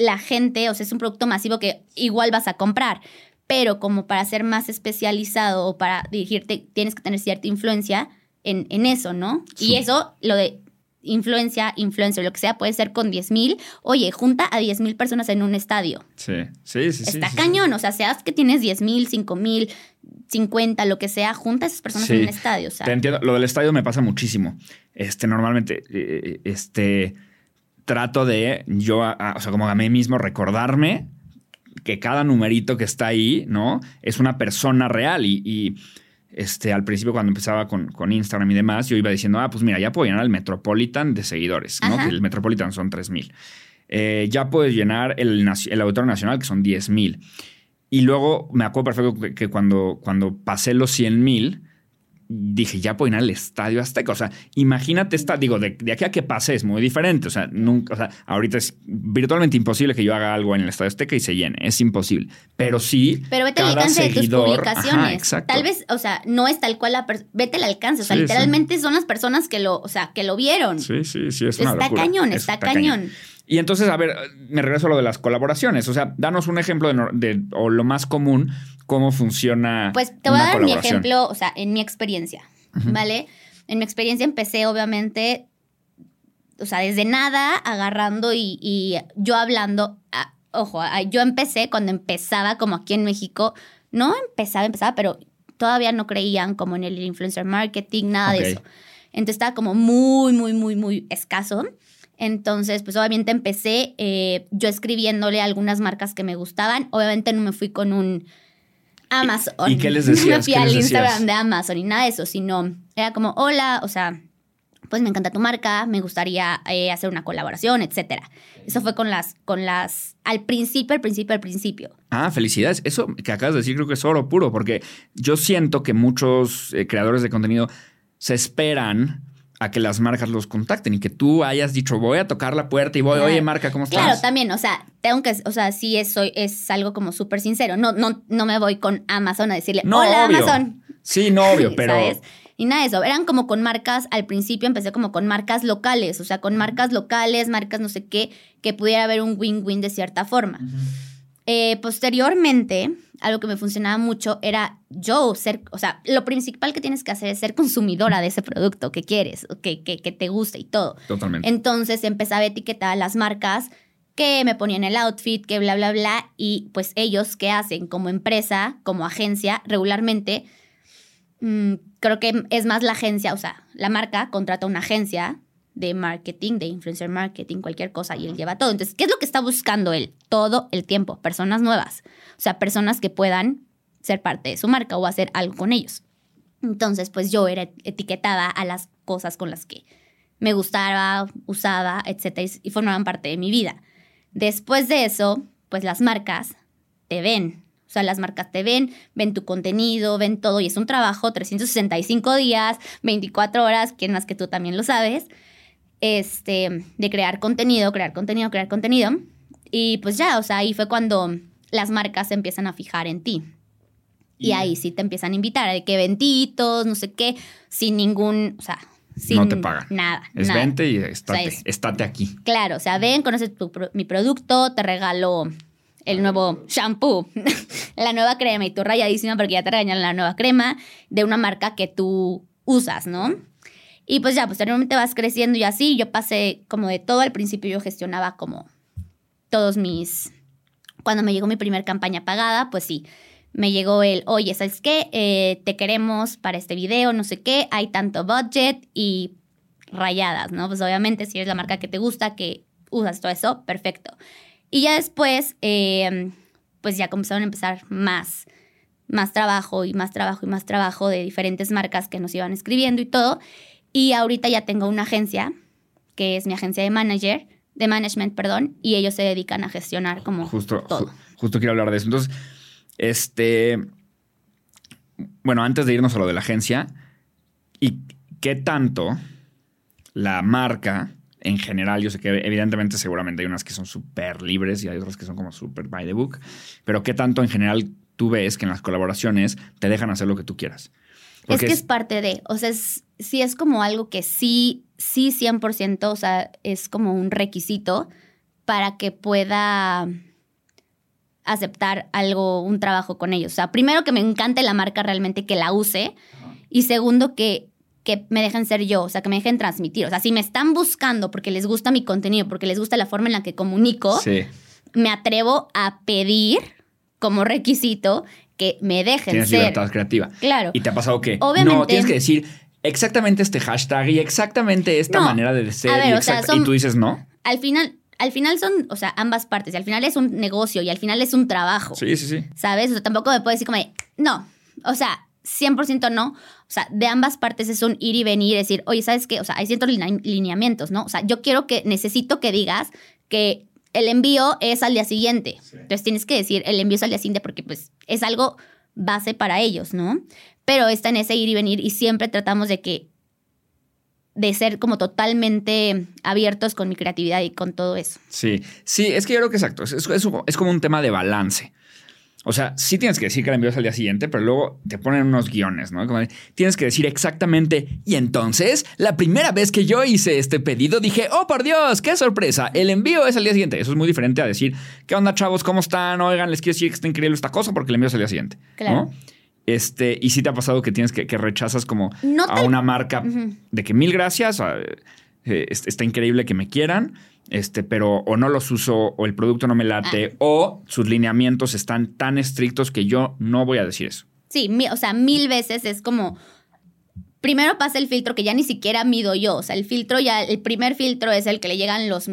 la gente, o sea, es un producto masivo que igual vas a comprar. Pero como para ser más especializado o para dirigirte, tienes que tener cierta influencia en, en eso, ¿no? Sí. Y eso, lo de influencia, influencer, lo que sea, puede ser con 10 mil. Oye, junta a 10 mil personas en un estadio. Sí, sí, sí. sí, Está sí, sí. cañón, o sea, seas que tienes 10 mil, 5 mil, 50, lo que sea, junta a esas personas en un estadio. O sea, Te entiendo. Lo del estadio me pasa muchísimo. Este, normalmente, eh, este, trato de yo, a- a- o sea, como a mí mismo recordarme que cada numerito que está ahí, ¿no? Es una persona real y, y, este, al principio cuando empezaba con, con Instagram y demás, yo iba diciendo, ah, pues mira, ya puedo llenar el Metropolitan de seguidores, ¿no? Ajá. Que el Metropolitan son 3000. Eh, ya puedes llenar el, el Auditorio Nacional, que son 10000. Y luego me acuerdo perfecto que, que cuando, cuando pasé los 100 mil, dije, ya puedo ir al Estadio Azteca. O sea, imagínate esta, digo, de, de aquí a que pase es muy diferente. O sea, nunca, o sea, ahorita es virtualmente imposible que yo haga algo en el Estadio Azteca y se llene. Es imposible. Pero sí. pero vete al alcance de tus seguidor- publicaciones. Ajá, exacto. Tal vez, o sea, no es tal cual la vete al alcance. O sea, Sí, literalmente son las personas que lo, o sea, que lo vieron. Sí, sí, sí, es una está locura. cañón, Es- está, cañón. Y entonces, a ver, me regreso a lo de las colaboraciones. O sea, danos un ejemplo de- o lo más común, cómo funciona. Pues te voy a dar mi ejemplo, o sea, en mi experiencia, ¿vale? En mi experiencia empecé, obviamente, o sea, desde nada, agarrando y, y yo hablando. ah, ojo, ah, yo empecé cuando empezaba, como aquí en México, no empezaba, empezaba, pero todavía no creían como en el influencer marketing, nada de eso. Entonces estaba como muy, muy, muy, muy escaso. Entonces, pues obviamente empecé eh, yo escribiéndole algunas marcas que me gustaban. Obviamente no me fui con un Amazon. y qué les No decías? fui ¿Qué al? Instagram de Amazon y nada de eso, sino era como, hola, o sea, pues me encanta tu marca, me gustaría eh, hacer una colaboración, etcétera. Eso fue con las, con las, al principio, al principio, al principio. Ah, felicidades. Eso que acabas de decir creo que es oro puro, porque yo siento que muchos eh, creadores de contenido se esperan a que las marcas los contacten y que tú hayas dicho, voy a tocar la puerta y voy, Claro. oye, marca, ¿cómo estás? Claro, también, o sea, tengo que, o sea, sí es, soy, es algo como súper sincero. No, no, no me voy con Amazon a decirle, No, hola obvio. Amazon. Sí, no, obvio, pero... ¿Sabes? Y nada de eso. Eran como con marcas, al principio empecé como con marcas locales, o sea, con marcas locales, marcas no sé qué, que pudiera haber un win-win de cierta forma. Eh, posteriormente, algo que me funcionaba mucho era yo ser, o sea, lo principal que tienes que hacer es ser consumidora de ese producto que quieres, que, que, que te gusta y todo. Totalmente. Entonces empezaba a etiquetar a las marcas que me ponían el outfit, que bla, bla, bla, y pues ellos qué hacen como empresa, como agencia, regularmente, mm, creo que es más la agencia, o sea, la marca contrata una agencia de marketing, de influencer marketing, cualquier cosa, y él lleva todo. Entonces, ¿qué es lo que está buscando él? Todo el tiempo, personas nuevas, o sea, personas que puedan ser parte de su marca o hacer algo con ellos. Entonces, pues yo era etiquetada a las cosas con las que me gustaba, usaba, etcétera, y- formaban parte de mi vida. Después de eso, pues las marcas te ven. O sea, las marcas te ven, ven tu contenido, ven todo y es un trabajo 365 días, 24 horas, quien más que tú también lo sabes, este, de crear contenido, crear contenido, crear contenido. Y pues ya, o sea, ahí fue cuando las marcas se empiezan a fijar en ti. Y Y- ahí sí te empiezan a invitar, de que eventitos, no sé qué, sin ningún, o sea, sin No te pagan. nada. Es nada. vente y estate, O sea, es- estate aquí. Claro, o sea, ven, conoces tu mi producto, te regalo el nuevo shampoo, la nueva crema y tú rayadísima porque ya te regañaron la nueva crema de una marca que tú usas, ¿no? Y pues ya, posteriormente vas creciendo y así. Yo pasé como de todo al principio, yo gestionaba como todos mis... Cuando me llegó mi primer campaña pagada, pues sí, me llegó el, oye, ¿sabes qué? Eh, te queremos para este video, no sé qué, hay tanto budget y rayadas, ¿no? Pues obviamente si eres la marca que te gusta, que usas todo eso, perfecto. Y ya después, eh, pues ya comenzaron a empezar más, más trabajo y más trabajo y más trabajo de diferentes marcas que nos iban escribiendo y todo. Y ahorita ya tengo una agencia, que es mi agencia de manager, de management, perdón, y ellos se dedican a gestionar como Justo, todo. ju- justo quiero hablar de eso. Entonces, este. Bueno, antes de irnos a lo de la agencia, ¿y qué tanto la marca en general, yo sé que evidentemente seguramente hay unas que son súper libres y hay otras que son como súper by the book, pero ¿qué tanto en general tú ves que en las colaboraciones te dejan hacer lo que tú quieras? es que es, parte de, o sea, es, sí es como algo que sí, sí 100%, o sea, es como un requisito para que pueda aceptar algo, un trabajo con ellos. O sea, primero que me encante la marca realmente, que la use. Y segundo, que, que me dejen ser yo, o sea, que me dejen transmitir. O sea, si me están buscando porque les gusta mi contenido, porque les gusta la forma en la que comunico, me atrevo a pedir como requisito que me dejen tienes ser. libertad creativa. Claro. Y te ha pasado que no, tienes que decir exactamente este hashtag y exactamente esta manera de ser. y, y tú dices no. Al final, al final son, o sea, ambas partes. Y al final es un negocio y al final es un trabajo. Sí, sí, sí. ¿Sabes? O sea, tampoco me puedes decir como, no. O sea, 100% no. O sea, de ambas partes es un ir y venir, decir, oye, ¿sabes qué? O sea, hay ciertos lineamientos, ¿no? O sea, yo quiero que, necesito que digas que el envío es al día siguiente. Entonces tienes que decir, el envío es al día siguiente porque pues es algo base para ellos, ¿no? Pero está en ese ir y venir y siempre tratamos de que de ser como totalmente abiertos con mi creatividad y con todo eso. Sí, sí, es que yo creo que exacto, es, es, como un tema de balance. O sea, sí tienes que decir que la envías al día siguiente, pero luego te ponen unos guiones, ¿no? tienes que decir exactamente, y entonces, la primera vez que yo hice este pedido, dije, oh, por Dios, qué sorpresa, el envío es al día siguiente. Eso es muy diferente a decir, ¿qué onda, chavos? ¿Cómo están? Oigan, les quiero decir que está increíble esta cosa porque el envío es al día siguiente. Claro. Este, y si te ha pasado que tienes que, que rechazas como a una marca de que mil gracias, eh, está increíble que me quieran, este, pero o no los uso, o el producto no me late, ah. o sus lineamientos están tan estrictos que yo no voy a decir eso. Sí, o sea, mil veces es como. Primero pasa el filtro que ya ni siquiera mido yo. O sea, el filtro ya, el primer filtro es el que le llegan los,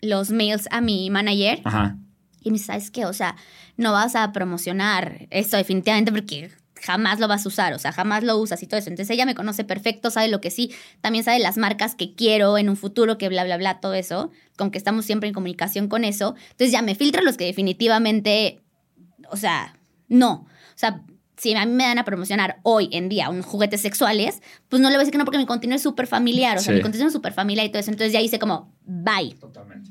los mails a mi manager. Ajá. Y me dice, ¿sabes qué? O sea, no vas a promocionar esto definitivamente porque jamás lo vas a usar, o sea, jamás lo usas y todo eso. Entonces ella me conoce perfecto, sabe lo que sí, también sabe las marcas que quiero en un futuro, que bla, bla, bla, todo eso, con que estamos siempre en comunicación con eso. Entonces ya me filtra los que definitivamente, o sea, no. O sea, si a mí me dan a promocionar hoy en día unos juguetes sexuales, pues no le voy a decir que no porque mi contenido es súper familiar, o sea, mi contenido es súper familiar y todo eso. Entonces ya hice como, bye. Totalmente.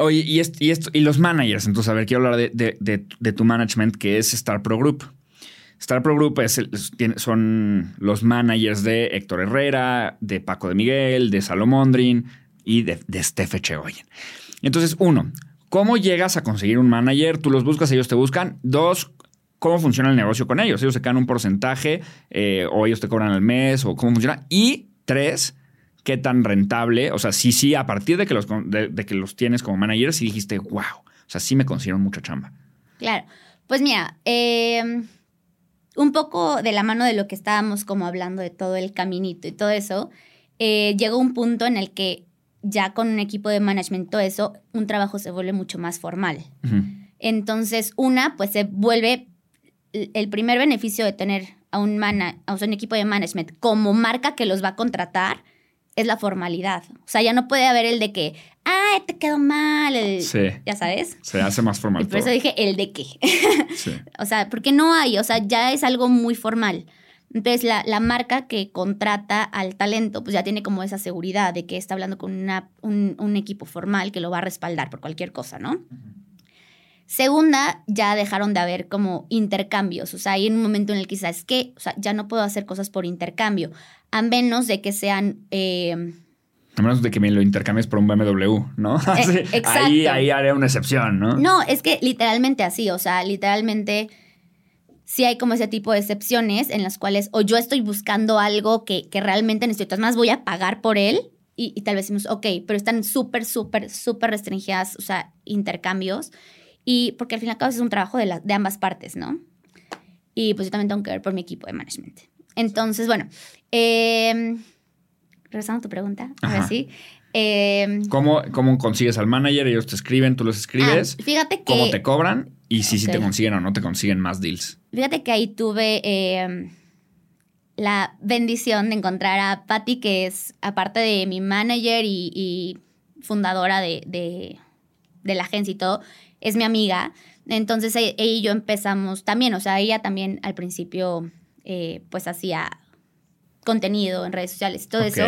Oye, y, esto, y, los managers, entonces, a ver, quiero hablar de, tu management, que es Star Pro Group. Star Pro Group es son los managers de Héctor Herrera, de Paco de Miguel, de Salomondrin y de, de Chegoyen. Entonces, uno, ¿cómo llegas a conseguir un manager? Tú los buscas, ellos te buscan. Dos, ¿cómo funciona el negocio con ellos? Ellos se quedan un porcentaje eh, o ellos te cobran al mes o cómo funciona. Y tres, qué tan rentable, o sea, sí, sí, a partir de que los, de, que los tienes como manager, sí dijiste, wow, o sea, sí me consiguieron mucha chamba. Claro, pues mira, em, un poco de la mano de lo que estábamos como hablando de todo el caminito y todo eso, eh, llegó un punto en el que ya con un equipo de management, todo eso, un trabajo se vuelve mucho más formal. Entonces, una, pues se vuelve el primer beneficio de tener a un, a un equipo de management como marca que los va a contratar es la formalidad. O sea, ya no puede haber el de que, ay, te quedó mal. sí. Ya sabes. Se hace más formal. Y por eso dije el de qué. Sí. o sea, porque no hay, o sea, ya es algo muy formal. Entonces, la, marca que contrata al talento, pues ya tiene como esa seguridad de que está hablando con una, un, equipo formal que lo va a respaldar por cualquier cosa, ¿no? Segunda, ya dejaron de haber como intercambios. O sea, hay un momento en el que quizás que, o sea, ya no puedo hacer cosas por intercambio, a menos de que sean... Eh, a menos de que me lo intercambies por un BMW, ¿no? Eh, ahí, ahí haré una excepción, ¿no? No, es que literalmente así, o sea, literalmente sí hay como ese tipo de excepciones en las cuales o yo estoy buscando algo que, que realmente necesito, más voy a pagar por él y, y tal vez decimos, ok, pero están súper, súper, súper restringidas, o sea, intercambios. Y porque al fin y al cabo es un trabajo de, de ambas partes, ¿no? Y pues yo también tengo que ver por mi equipo de management. Entonces, bueno, eh, regresando a tu pregunta, ahora sí. ¿Cómo, ¿Cómo, consigues al manager? Ellos te escriben, tú los escribes. Ah, fíjate que. ¿Cómo te cobran? Y si, si te consiguen o no te consiguen más deals. Fíjate que ahí tuve em, la bendición de encontrar a Patty, que es, aparte de mi manager y, fundadora de, de, la agencia y todo, es mi amiga. Entonces e, ella y yo empezamos también, o sea, ella también al principio eh, pues hacía contenido en redes sociales y todo eso.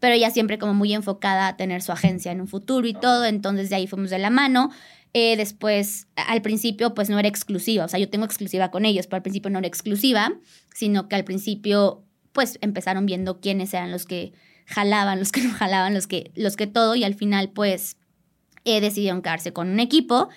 pero ella siempre como muy enfocada a tener su agencia en un futuro y todo, entonces de ahí fuimos de la mano. Eh, después, al principio, pues no era exclusiva, o sea, yo tengo exclusiva con ellos, pero al principio no era exclusiva, sino que al principio, pues empezaron viendo quiénes eran los que jalaban, los que no jalaban, los que, los que todo, y al final, pues, eh, decidieron quedarse con un equipo,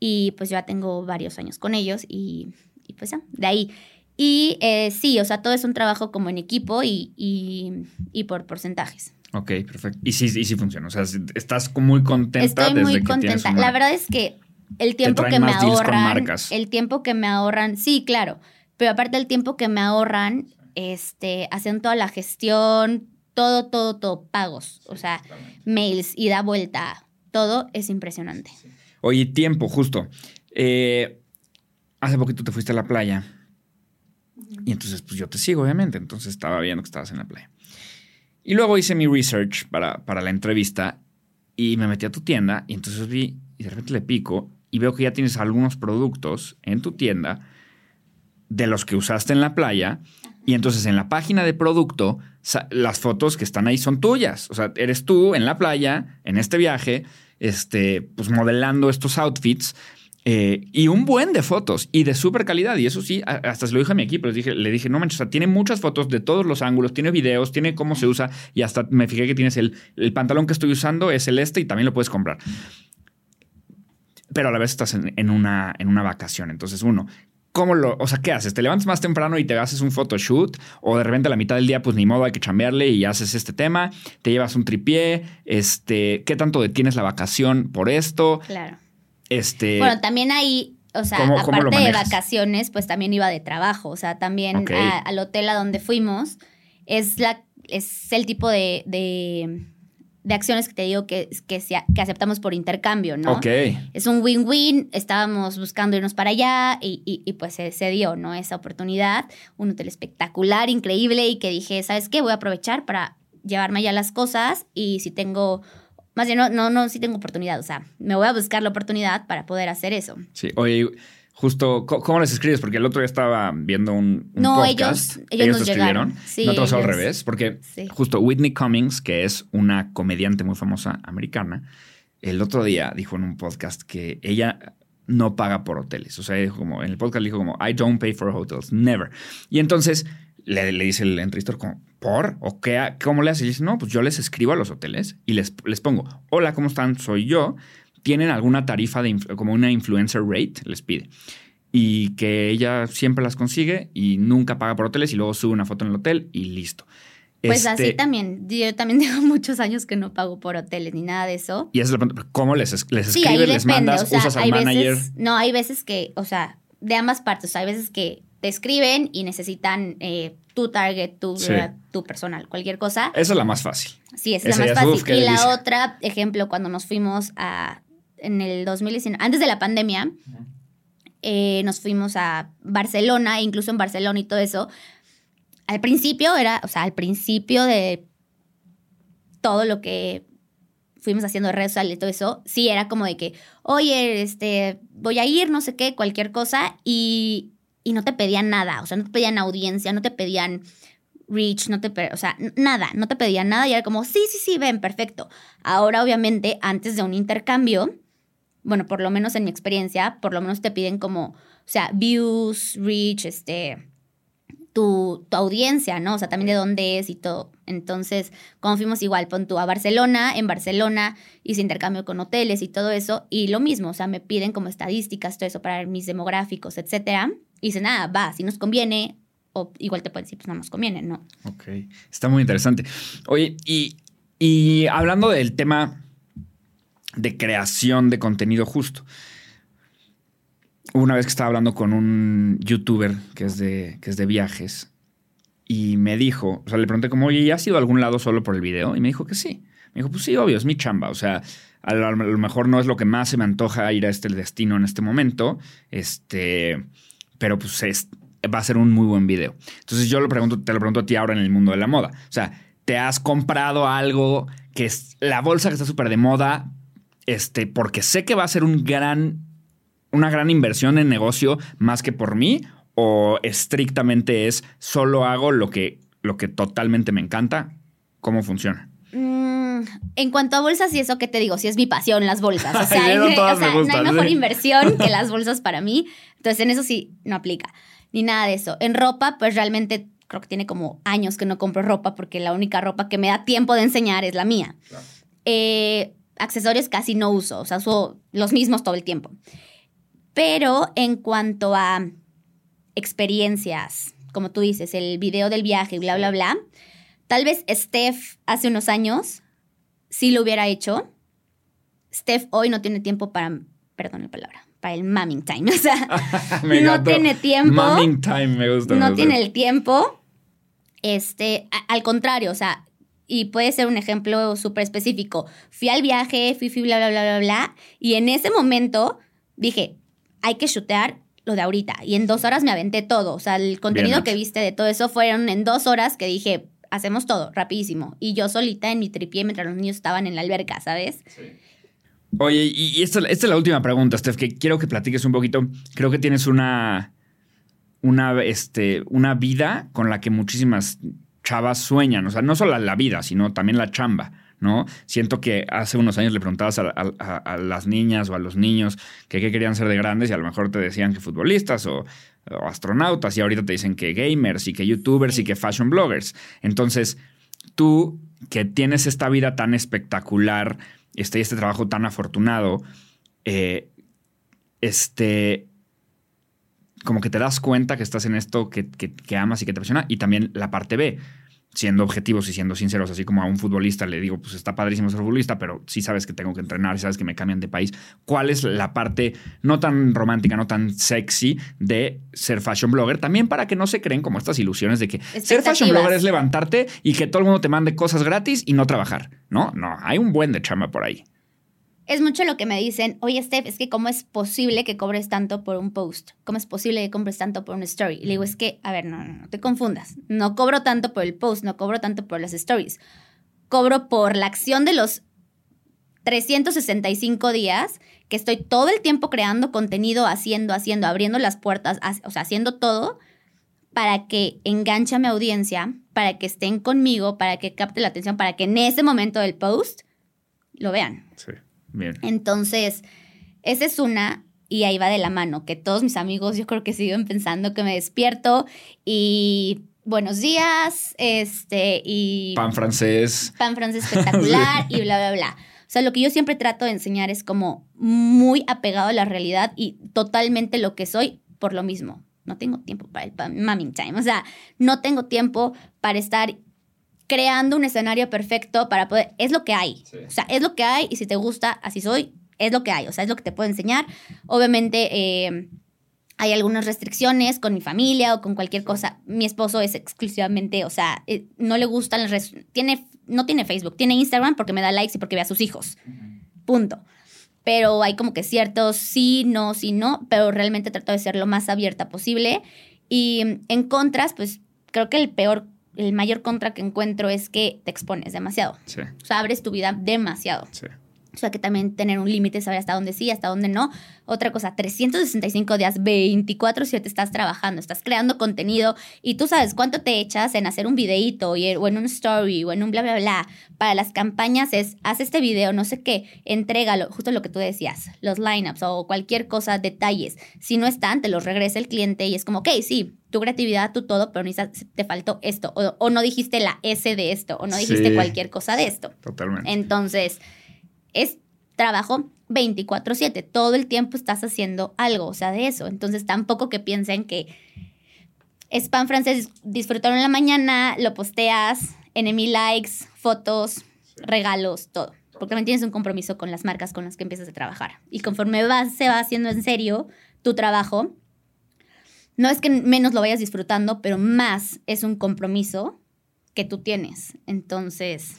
y pues yo ya tengo varios años con ellos, y, y pues ya, de ahí. Y eh, sí, o sea, todo es un trabajo como en equipo y, y, y por porcentajes. Ok, perfecto. Y sí, y sí funciona. O sea, estás muy contenta. Estoy desde muy que contenta. una- La verdad es que el tiempo que me ahorran, el tiempo que me ahorran, sí, claro, pero aparte del tiempo que me ahorran, este, hacen toda la gestión, todo, todo, todo, pagos, o sea, mails, ida, vuelta, todo es impresionante. Oye, tiempo, justo. Eh, hace poquito te fuiste a la playa. Y entonces, pues yo te sigo, obviamente. Entonces estaba viendo que estabas en la playa. Y luego hice mi research para, para la entrevista y me metí a tu tienda. Y entonces vi, y de repente le pico y veo que ya tienes algunos productos en tu tienda de los que usaste en la playa. Y entonces en la página de producto, las fotos que están ahí son tuyas. O sea, eres tú en la playa, en este viaje, este, pues modelando estos outfits. eh, y un buen de fotos y de súper calidad. Y eso sí, hasta se lo dije a mi equipo. Les dije, le dije, no manches, o sea, tiene muchas fotos de todos los ángulos, tiene videos, tiene cómo se usa. Y hasta me fijé que tienes el, el pantalón que estoy usando, es el este y también lo puedes comprar. Pero a la vez estás en, en una, en una vacación. Entonces, uno, ¿Cómo lo, o sea, qué haces? ¿Te levantas más temprano y te haces un photoshoot? ¿O de repente a la mitad del día, pues ni modo, hay que chambearle y haces este tema? ¿Te llevas un tripié? Este, ¿Qué tanto detienes la vacación por esto? Claro. Este, Bueno, también ahí, o sea, ¿Cómo- cómo aparte de manejas? vacaciones, pues también iba de trabajo. O sea, también a- al hotel a donde fuimos es, la, es el tipo de, de, de acciones que te digo que, que, se- que aceptamos por intercambio, ¿no? ok. Es un win-win, estábamos buscando irnos para allá y, y- y, pues se, se dio, ¿no? Esa oportunidad, un hotel espectacular, increíble y que dije, ¿sabes qué? Voy a aprovechar para llevarme allá las cosas y si tengo, más bien no, no, no, si tengo oportunidad, o sea, me voy a buscar la oportunidad para poder hacer eso. Sí, oye, justo, ¿cómo les escribes? Porque el otro día estaba viendo un, un No, podcast. ellos- ellos nos te escribieron. Sí, no te pasó al ellos- revés, porque Sí. justo Whitney Cummings, que es una comediante muy famosa americana, el otro día dijo en un podcast que ella no paga por hoteles. O sea, dijo como en el podcast dijo como, I don't pay for hotels, never. Y entonces le, le dice el entrevistador como, ¿por? ¿O qué? ¿Cómo le hace? Y dice, no, pues yo les escribo a los hoteles y les, les pongo, hola, ¿cómo están? Soy yo. ¿Tienen alguna tarifa de, como una influencer rate? Les pide. Y que ella siempre las consigue y nunca paga por hoteles y luego sube una foto en el hotel y listo. Pues Este, así también, yo también tengo muchos años que no pago por hoteles ni nada de eso. Y esa es la pregunta, ¿cómo les, es- les Sí, escribes, les mandas, o sea, usas al manager? veces, no, hay veces que, o sea, de ambas partes, o sea, hay veces que te escriben y necesitan eh, tu target, tu, Sí. eh, tu personal, cualquier cosa. Esa es la más fácil. Sí, esa es esa la más fácil. uf, y la otra, ejemplo, cuando nos fuimos a, en el 2019, antes de la pandemia, eh, nos fuimos a Barcelona, incluso en Barcelona y todo eso. Al principio era, o sea, al principio de todo lo que fuimos haciendo de redes sociales y todo eso, sí era como de que, oye, este, voy a ir, no sé qué, cualquier cosa, y, y no te pedían nada, o sea, no te pedían audiencia, no te pedían reach, no te, o sea, nada, no te pedían nada, y era como, sí, sí, sí, ven, perfecto. Ahora, obviamente, antes de un intercambio, bueno, por lo menos en mi experiencia, por lo menos te piden como, o sea, views, reach, este, tu, tu audiencia, ¿no? O sea, también de dónde es y todo. Entonces, cuando fuimos igual, pon tú a Barcelona, en Barcelona hice intercambio con hoteles y todo eso, y lo mismo, o sea, me piden como estadísticas, todo eso para ver mis demográficos, etcétera. Y dicen, nada, va, si nos conviene, o igual te pueden decir, pues no nos conviene, ¿no? Ok, está muy interesante. Oye, y, y hablando del tema de creación de contenido justo. Una vez que estaba hablando con un youtuber que es de, que es de viajes y me dijo, o sea, le pregunté como, oye, ¿ya has ido a algún lado solo por el video? Y me dijo que sí. Me dijo, pues sí, obvio, es mi chamba. O sea, a lo, a lo mejor no es lo que más se me antoja ir a este destino en este momento, este, pero pues es, va a ser un muy buen video. Entonces yo lo pregunto, te lo pregunto a ti ahora en el mundo de la moda. O sea, ¿te has comprado algo que es la bolsa que está súper de moda? Este, porque sé que va a ser un gran, una gran inversión en negocio más que por mí, o estrictamente es solo hago lo que, lo que totalmente me encanta. ¿Cómo funciona? Mm, en cuanto a bolsas y eso, ¿qué te digo? Si es mi pasión, las bolsas. O sea, Ay, no hay- o sea, no hay mejor sí. inversión que las bolsas para mí. Entonces, en eso sí, no aplica. Ni nada de eso. En ropa, pues realmente creo que tiene como años que no compro ropa porque la única ropa que me da tiempo de enseñar es la mía. Eh, accesorios casi no uso, o sea, uso los mismos todo el tiempo. Pero en cuanto a experiencias, como tú dices, el video del viaje, bla, bla, bla, tal vez Steph hace unos años sí lo hubiera hecho. Steph hoy no tiene tiempo para, perdón la palabra, para el mamming time. O sea, Me no tiene tiempo. Mamming time me gusta. me no gusta. tiene el tiempo. Este, a- al contrario, o sea, y puede ser un ejemplo súper específico. Fui al viaje, fui, fui, bla, bla, bla, bla, bla. Y en ese momento dije, hay que shootear lo de ahorita. Y en dos horas me aventé todo. O sea, el contenido que viste de todo eso fueron en dos horas que dije, hacemos todo, rapidísimo. Y yo solita en mi tripié mientras los niños estaban en la alberca, ¿sabes? Oye, y y esta, esta es la última pregunta, Steph, que quiero que platiques un poquito. Creo que tienes una, una, este, una vida con la que muchísimas chavas sueñan. O sea, no solo la vida, sino también la chamba, ¿no? Siento que hace unos años le preguntabas a, a- a- a las niñas o a los niños que qué querían ser de grandes y a lo mejor te decían que futbolistas o, o astronautas y ahorita te dicen que gamers y que youtubers y que fashion bloggers. Entonces, tú que tienes esta vida tan espectacular, este, este trabajo tan afortunado, eh, este, como que te das cuenta que estás en esto que, que- que amas y que te apasiona, y también la parte B, siendo objetivos y siendo sinceros, así como a un futbolista le digo, pues está padrísimo ser futbolista, pero sí sabes que tengo que entrenar, sabes que me cambian de país. ¿Cuál es la parte no tan romántica, no tan sexy de ser fashion blogger? También para que no se creen como estas ilusiones de que ser fashion blogger es levantarte y que todo el mundo te mande cosas gratis y no trabajar. No, no, hay un buen de chamba por ahí. Es mucho lo que me dicen, oye Steph, es que cómo es posible que cobres tanto por un post, cómo es posible que compres tanto por una story. Y le digo, es que, a ver, no, no, no te confundas, no cobro tanto por el post, no cobro tanto por las stories, cobro por la acción de los 365 días que estoy todo el tiempo creando contenido, haciendo, haciendo, abriendo las puertas, ha- o sea, haciendo todo para que enganche a mi audiencia, para que estén conmigo, para que capte la atención, para que en ese momento del post lo vean. Sí, bien. Entonces, esa es una, y ahí va de la mano, que todos mis amigos yo creo que siguen pensando que me despierto y buenos días, este, y Pan francés. pan francés espectacular y bla, bla, bla. O sea, lo que yo siempre trato de enseñar es como muy apegado a la realidad y totalmente lo que soy por lo mismo. No tengo tiempo para el pan- mamming time. O sea, no tengo tiempo para estar creando un escenario perfecto para poder... Es lo que hay. Sí. O sea, es lo que hay y si te gusta, así soy, es lo que hay. O sea, es lo que te puedo enseñar. Obviamente... eh, hay algunas restricciones con mi familia o con cualquier cosa. Mi esposo es exclusivamente, o sea, eh, no le gustan las redes. Tiene, no tiene Facebook, tiene Instagram porque me da likes y porque ve a sus hijos. Punto. Pero hay como que ciertos sí, no, sí, no, pero realmente trato de ser lo más abierta posible. Y en contras, pues creo que el peor, el mayor contra que encuentro es que te expones demasiado. Sí, O sea, abres tu vida demasiado. sí. O sea, que también tener un límite, saber hasta dónde sí, hasta dónde no. Otra cosa, 365 días, 24-7 estás trabajando, estás creando contenido y tú sabes cuánto te echas en hacer un videíto o en un story o en un bla, bla, bla. Para las campañas es, haz este video, no sé qué, entrégalo, justo lo que tú decías, los lineups o cualquier cosa, detalles. Si no están, te los regresa el cliente y es como, ok, sí, tu creatividad, tu todo, pero te faltó esto o, o no dijiste la S de esto o no dijiste Sí. cualquier cosa de esto. Totalmente. Entonces, es trabajo 24/7, todo el tiempo estás haciendo algo, o sea, de eso. Entonces, tampoco que piensen que es pan francés, disfrutaron en la mañana, lo posteas, enemy likes, fotos, regalos, todo. Porque también tienes un compromiso con las marcas con las que empiezas a trabajar. Y conforme vas, se va haciendo en serio tu trabajo, no es que menos lo vayas disfrutando, pero más es un compromiso que tú tienes. Entonces,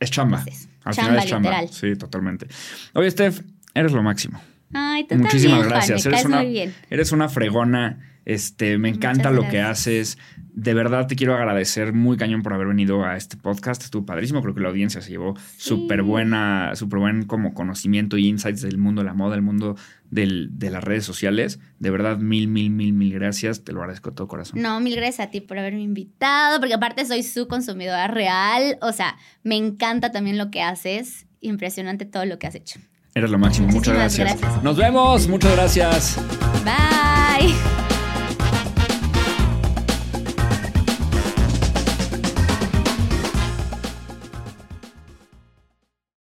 Es chamba. Entonces, Al chamba, final es chamba. literal. Sí, totalmente. Oye, Steph, eres lo máximo. Ay, tú Muchísimas también, Juan, gracias. me eres caes una, muy bien. eres una fregona. Este, me encanta lo que haces. De verdad te quiero agradecer muy cañón por haber venido a este podcast. Estuvo padrísimo. Creo que la audiencia se llevó súper buena, súper buen como conocimiento y insights del mundo de la moda, del mundo del, de las redes sociales. De verdad, mil, mil, mil, mil gracias. Te lo agradezco de todo corazón. No, mil gracias a ti por haberme invitado, porque aparte soy su consumidora real. O sea, me encanta también lo que haces. Impresionante todo lo que has hecho. Eres lo máximo. Muchas gracias. gracias. Nos vemos. Muchas gracias. Bye.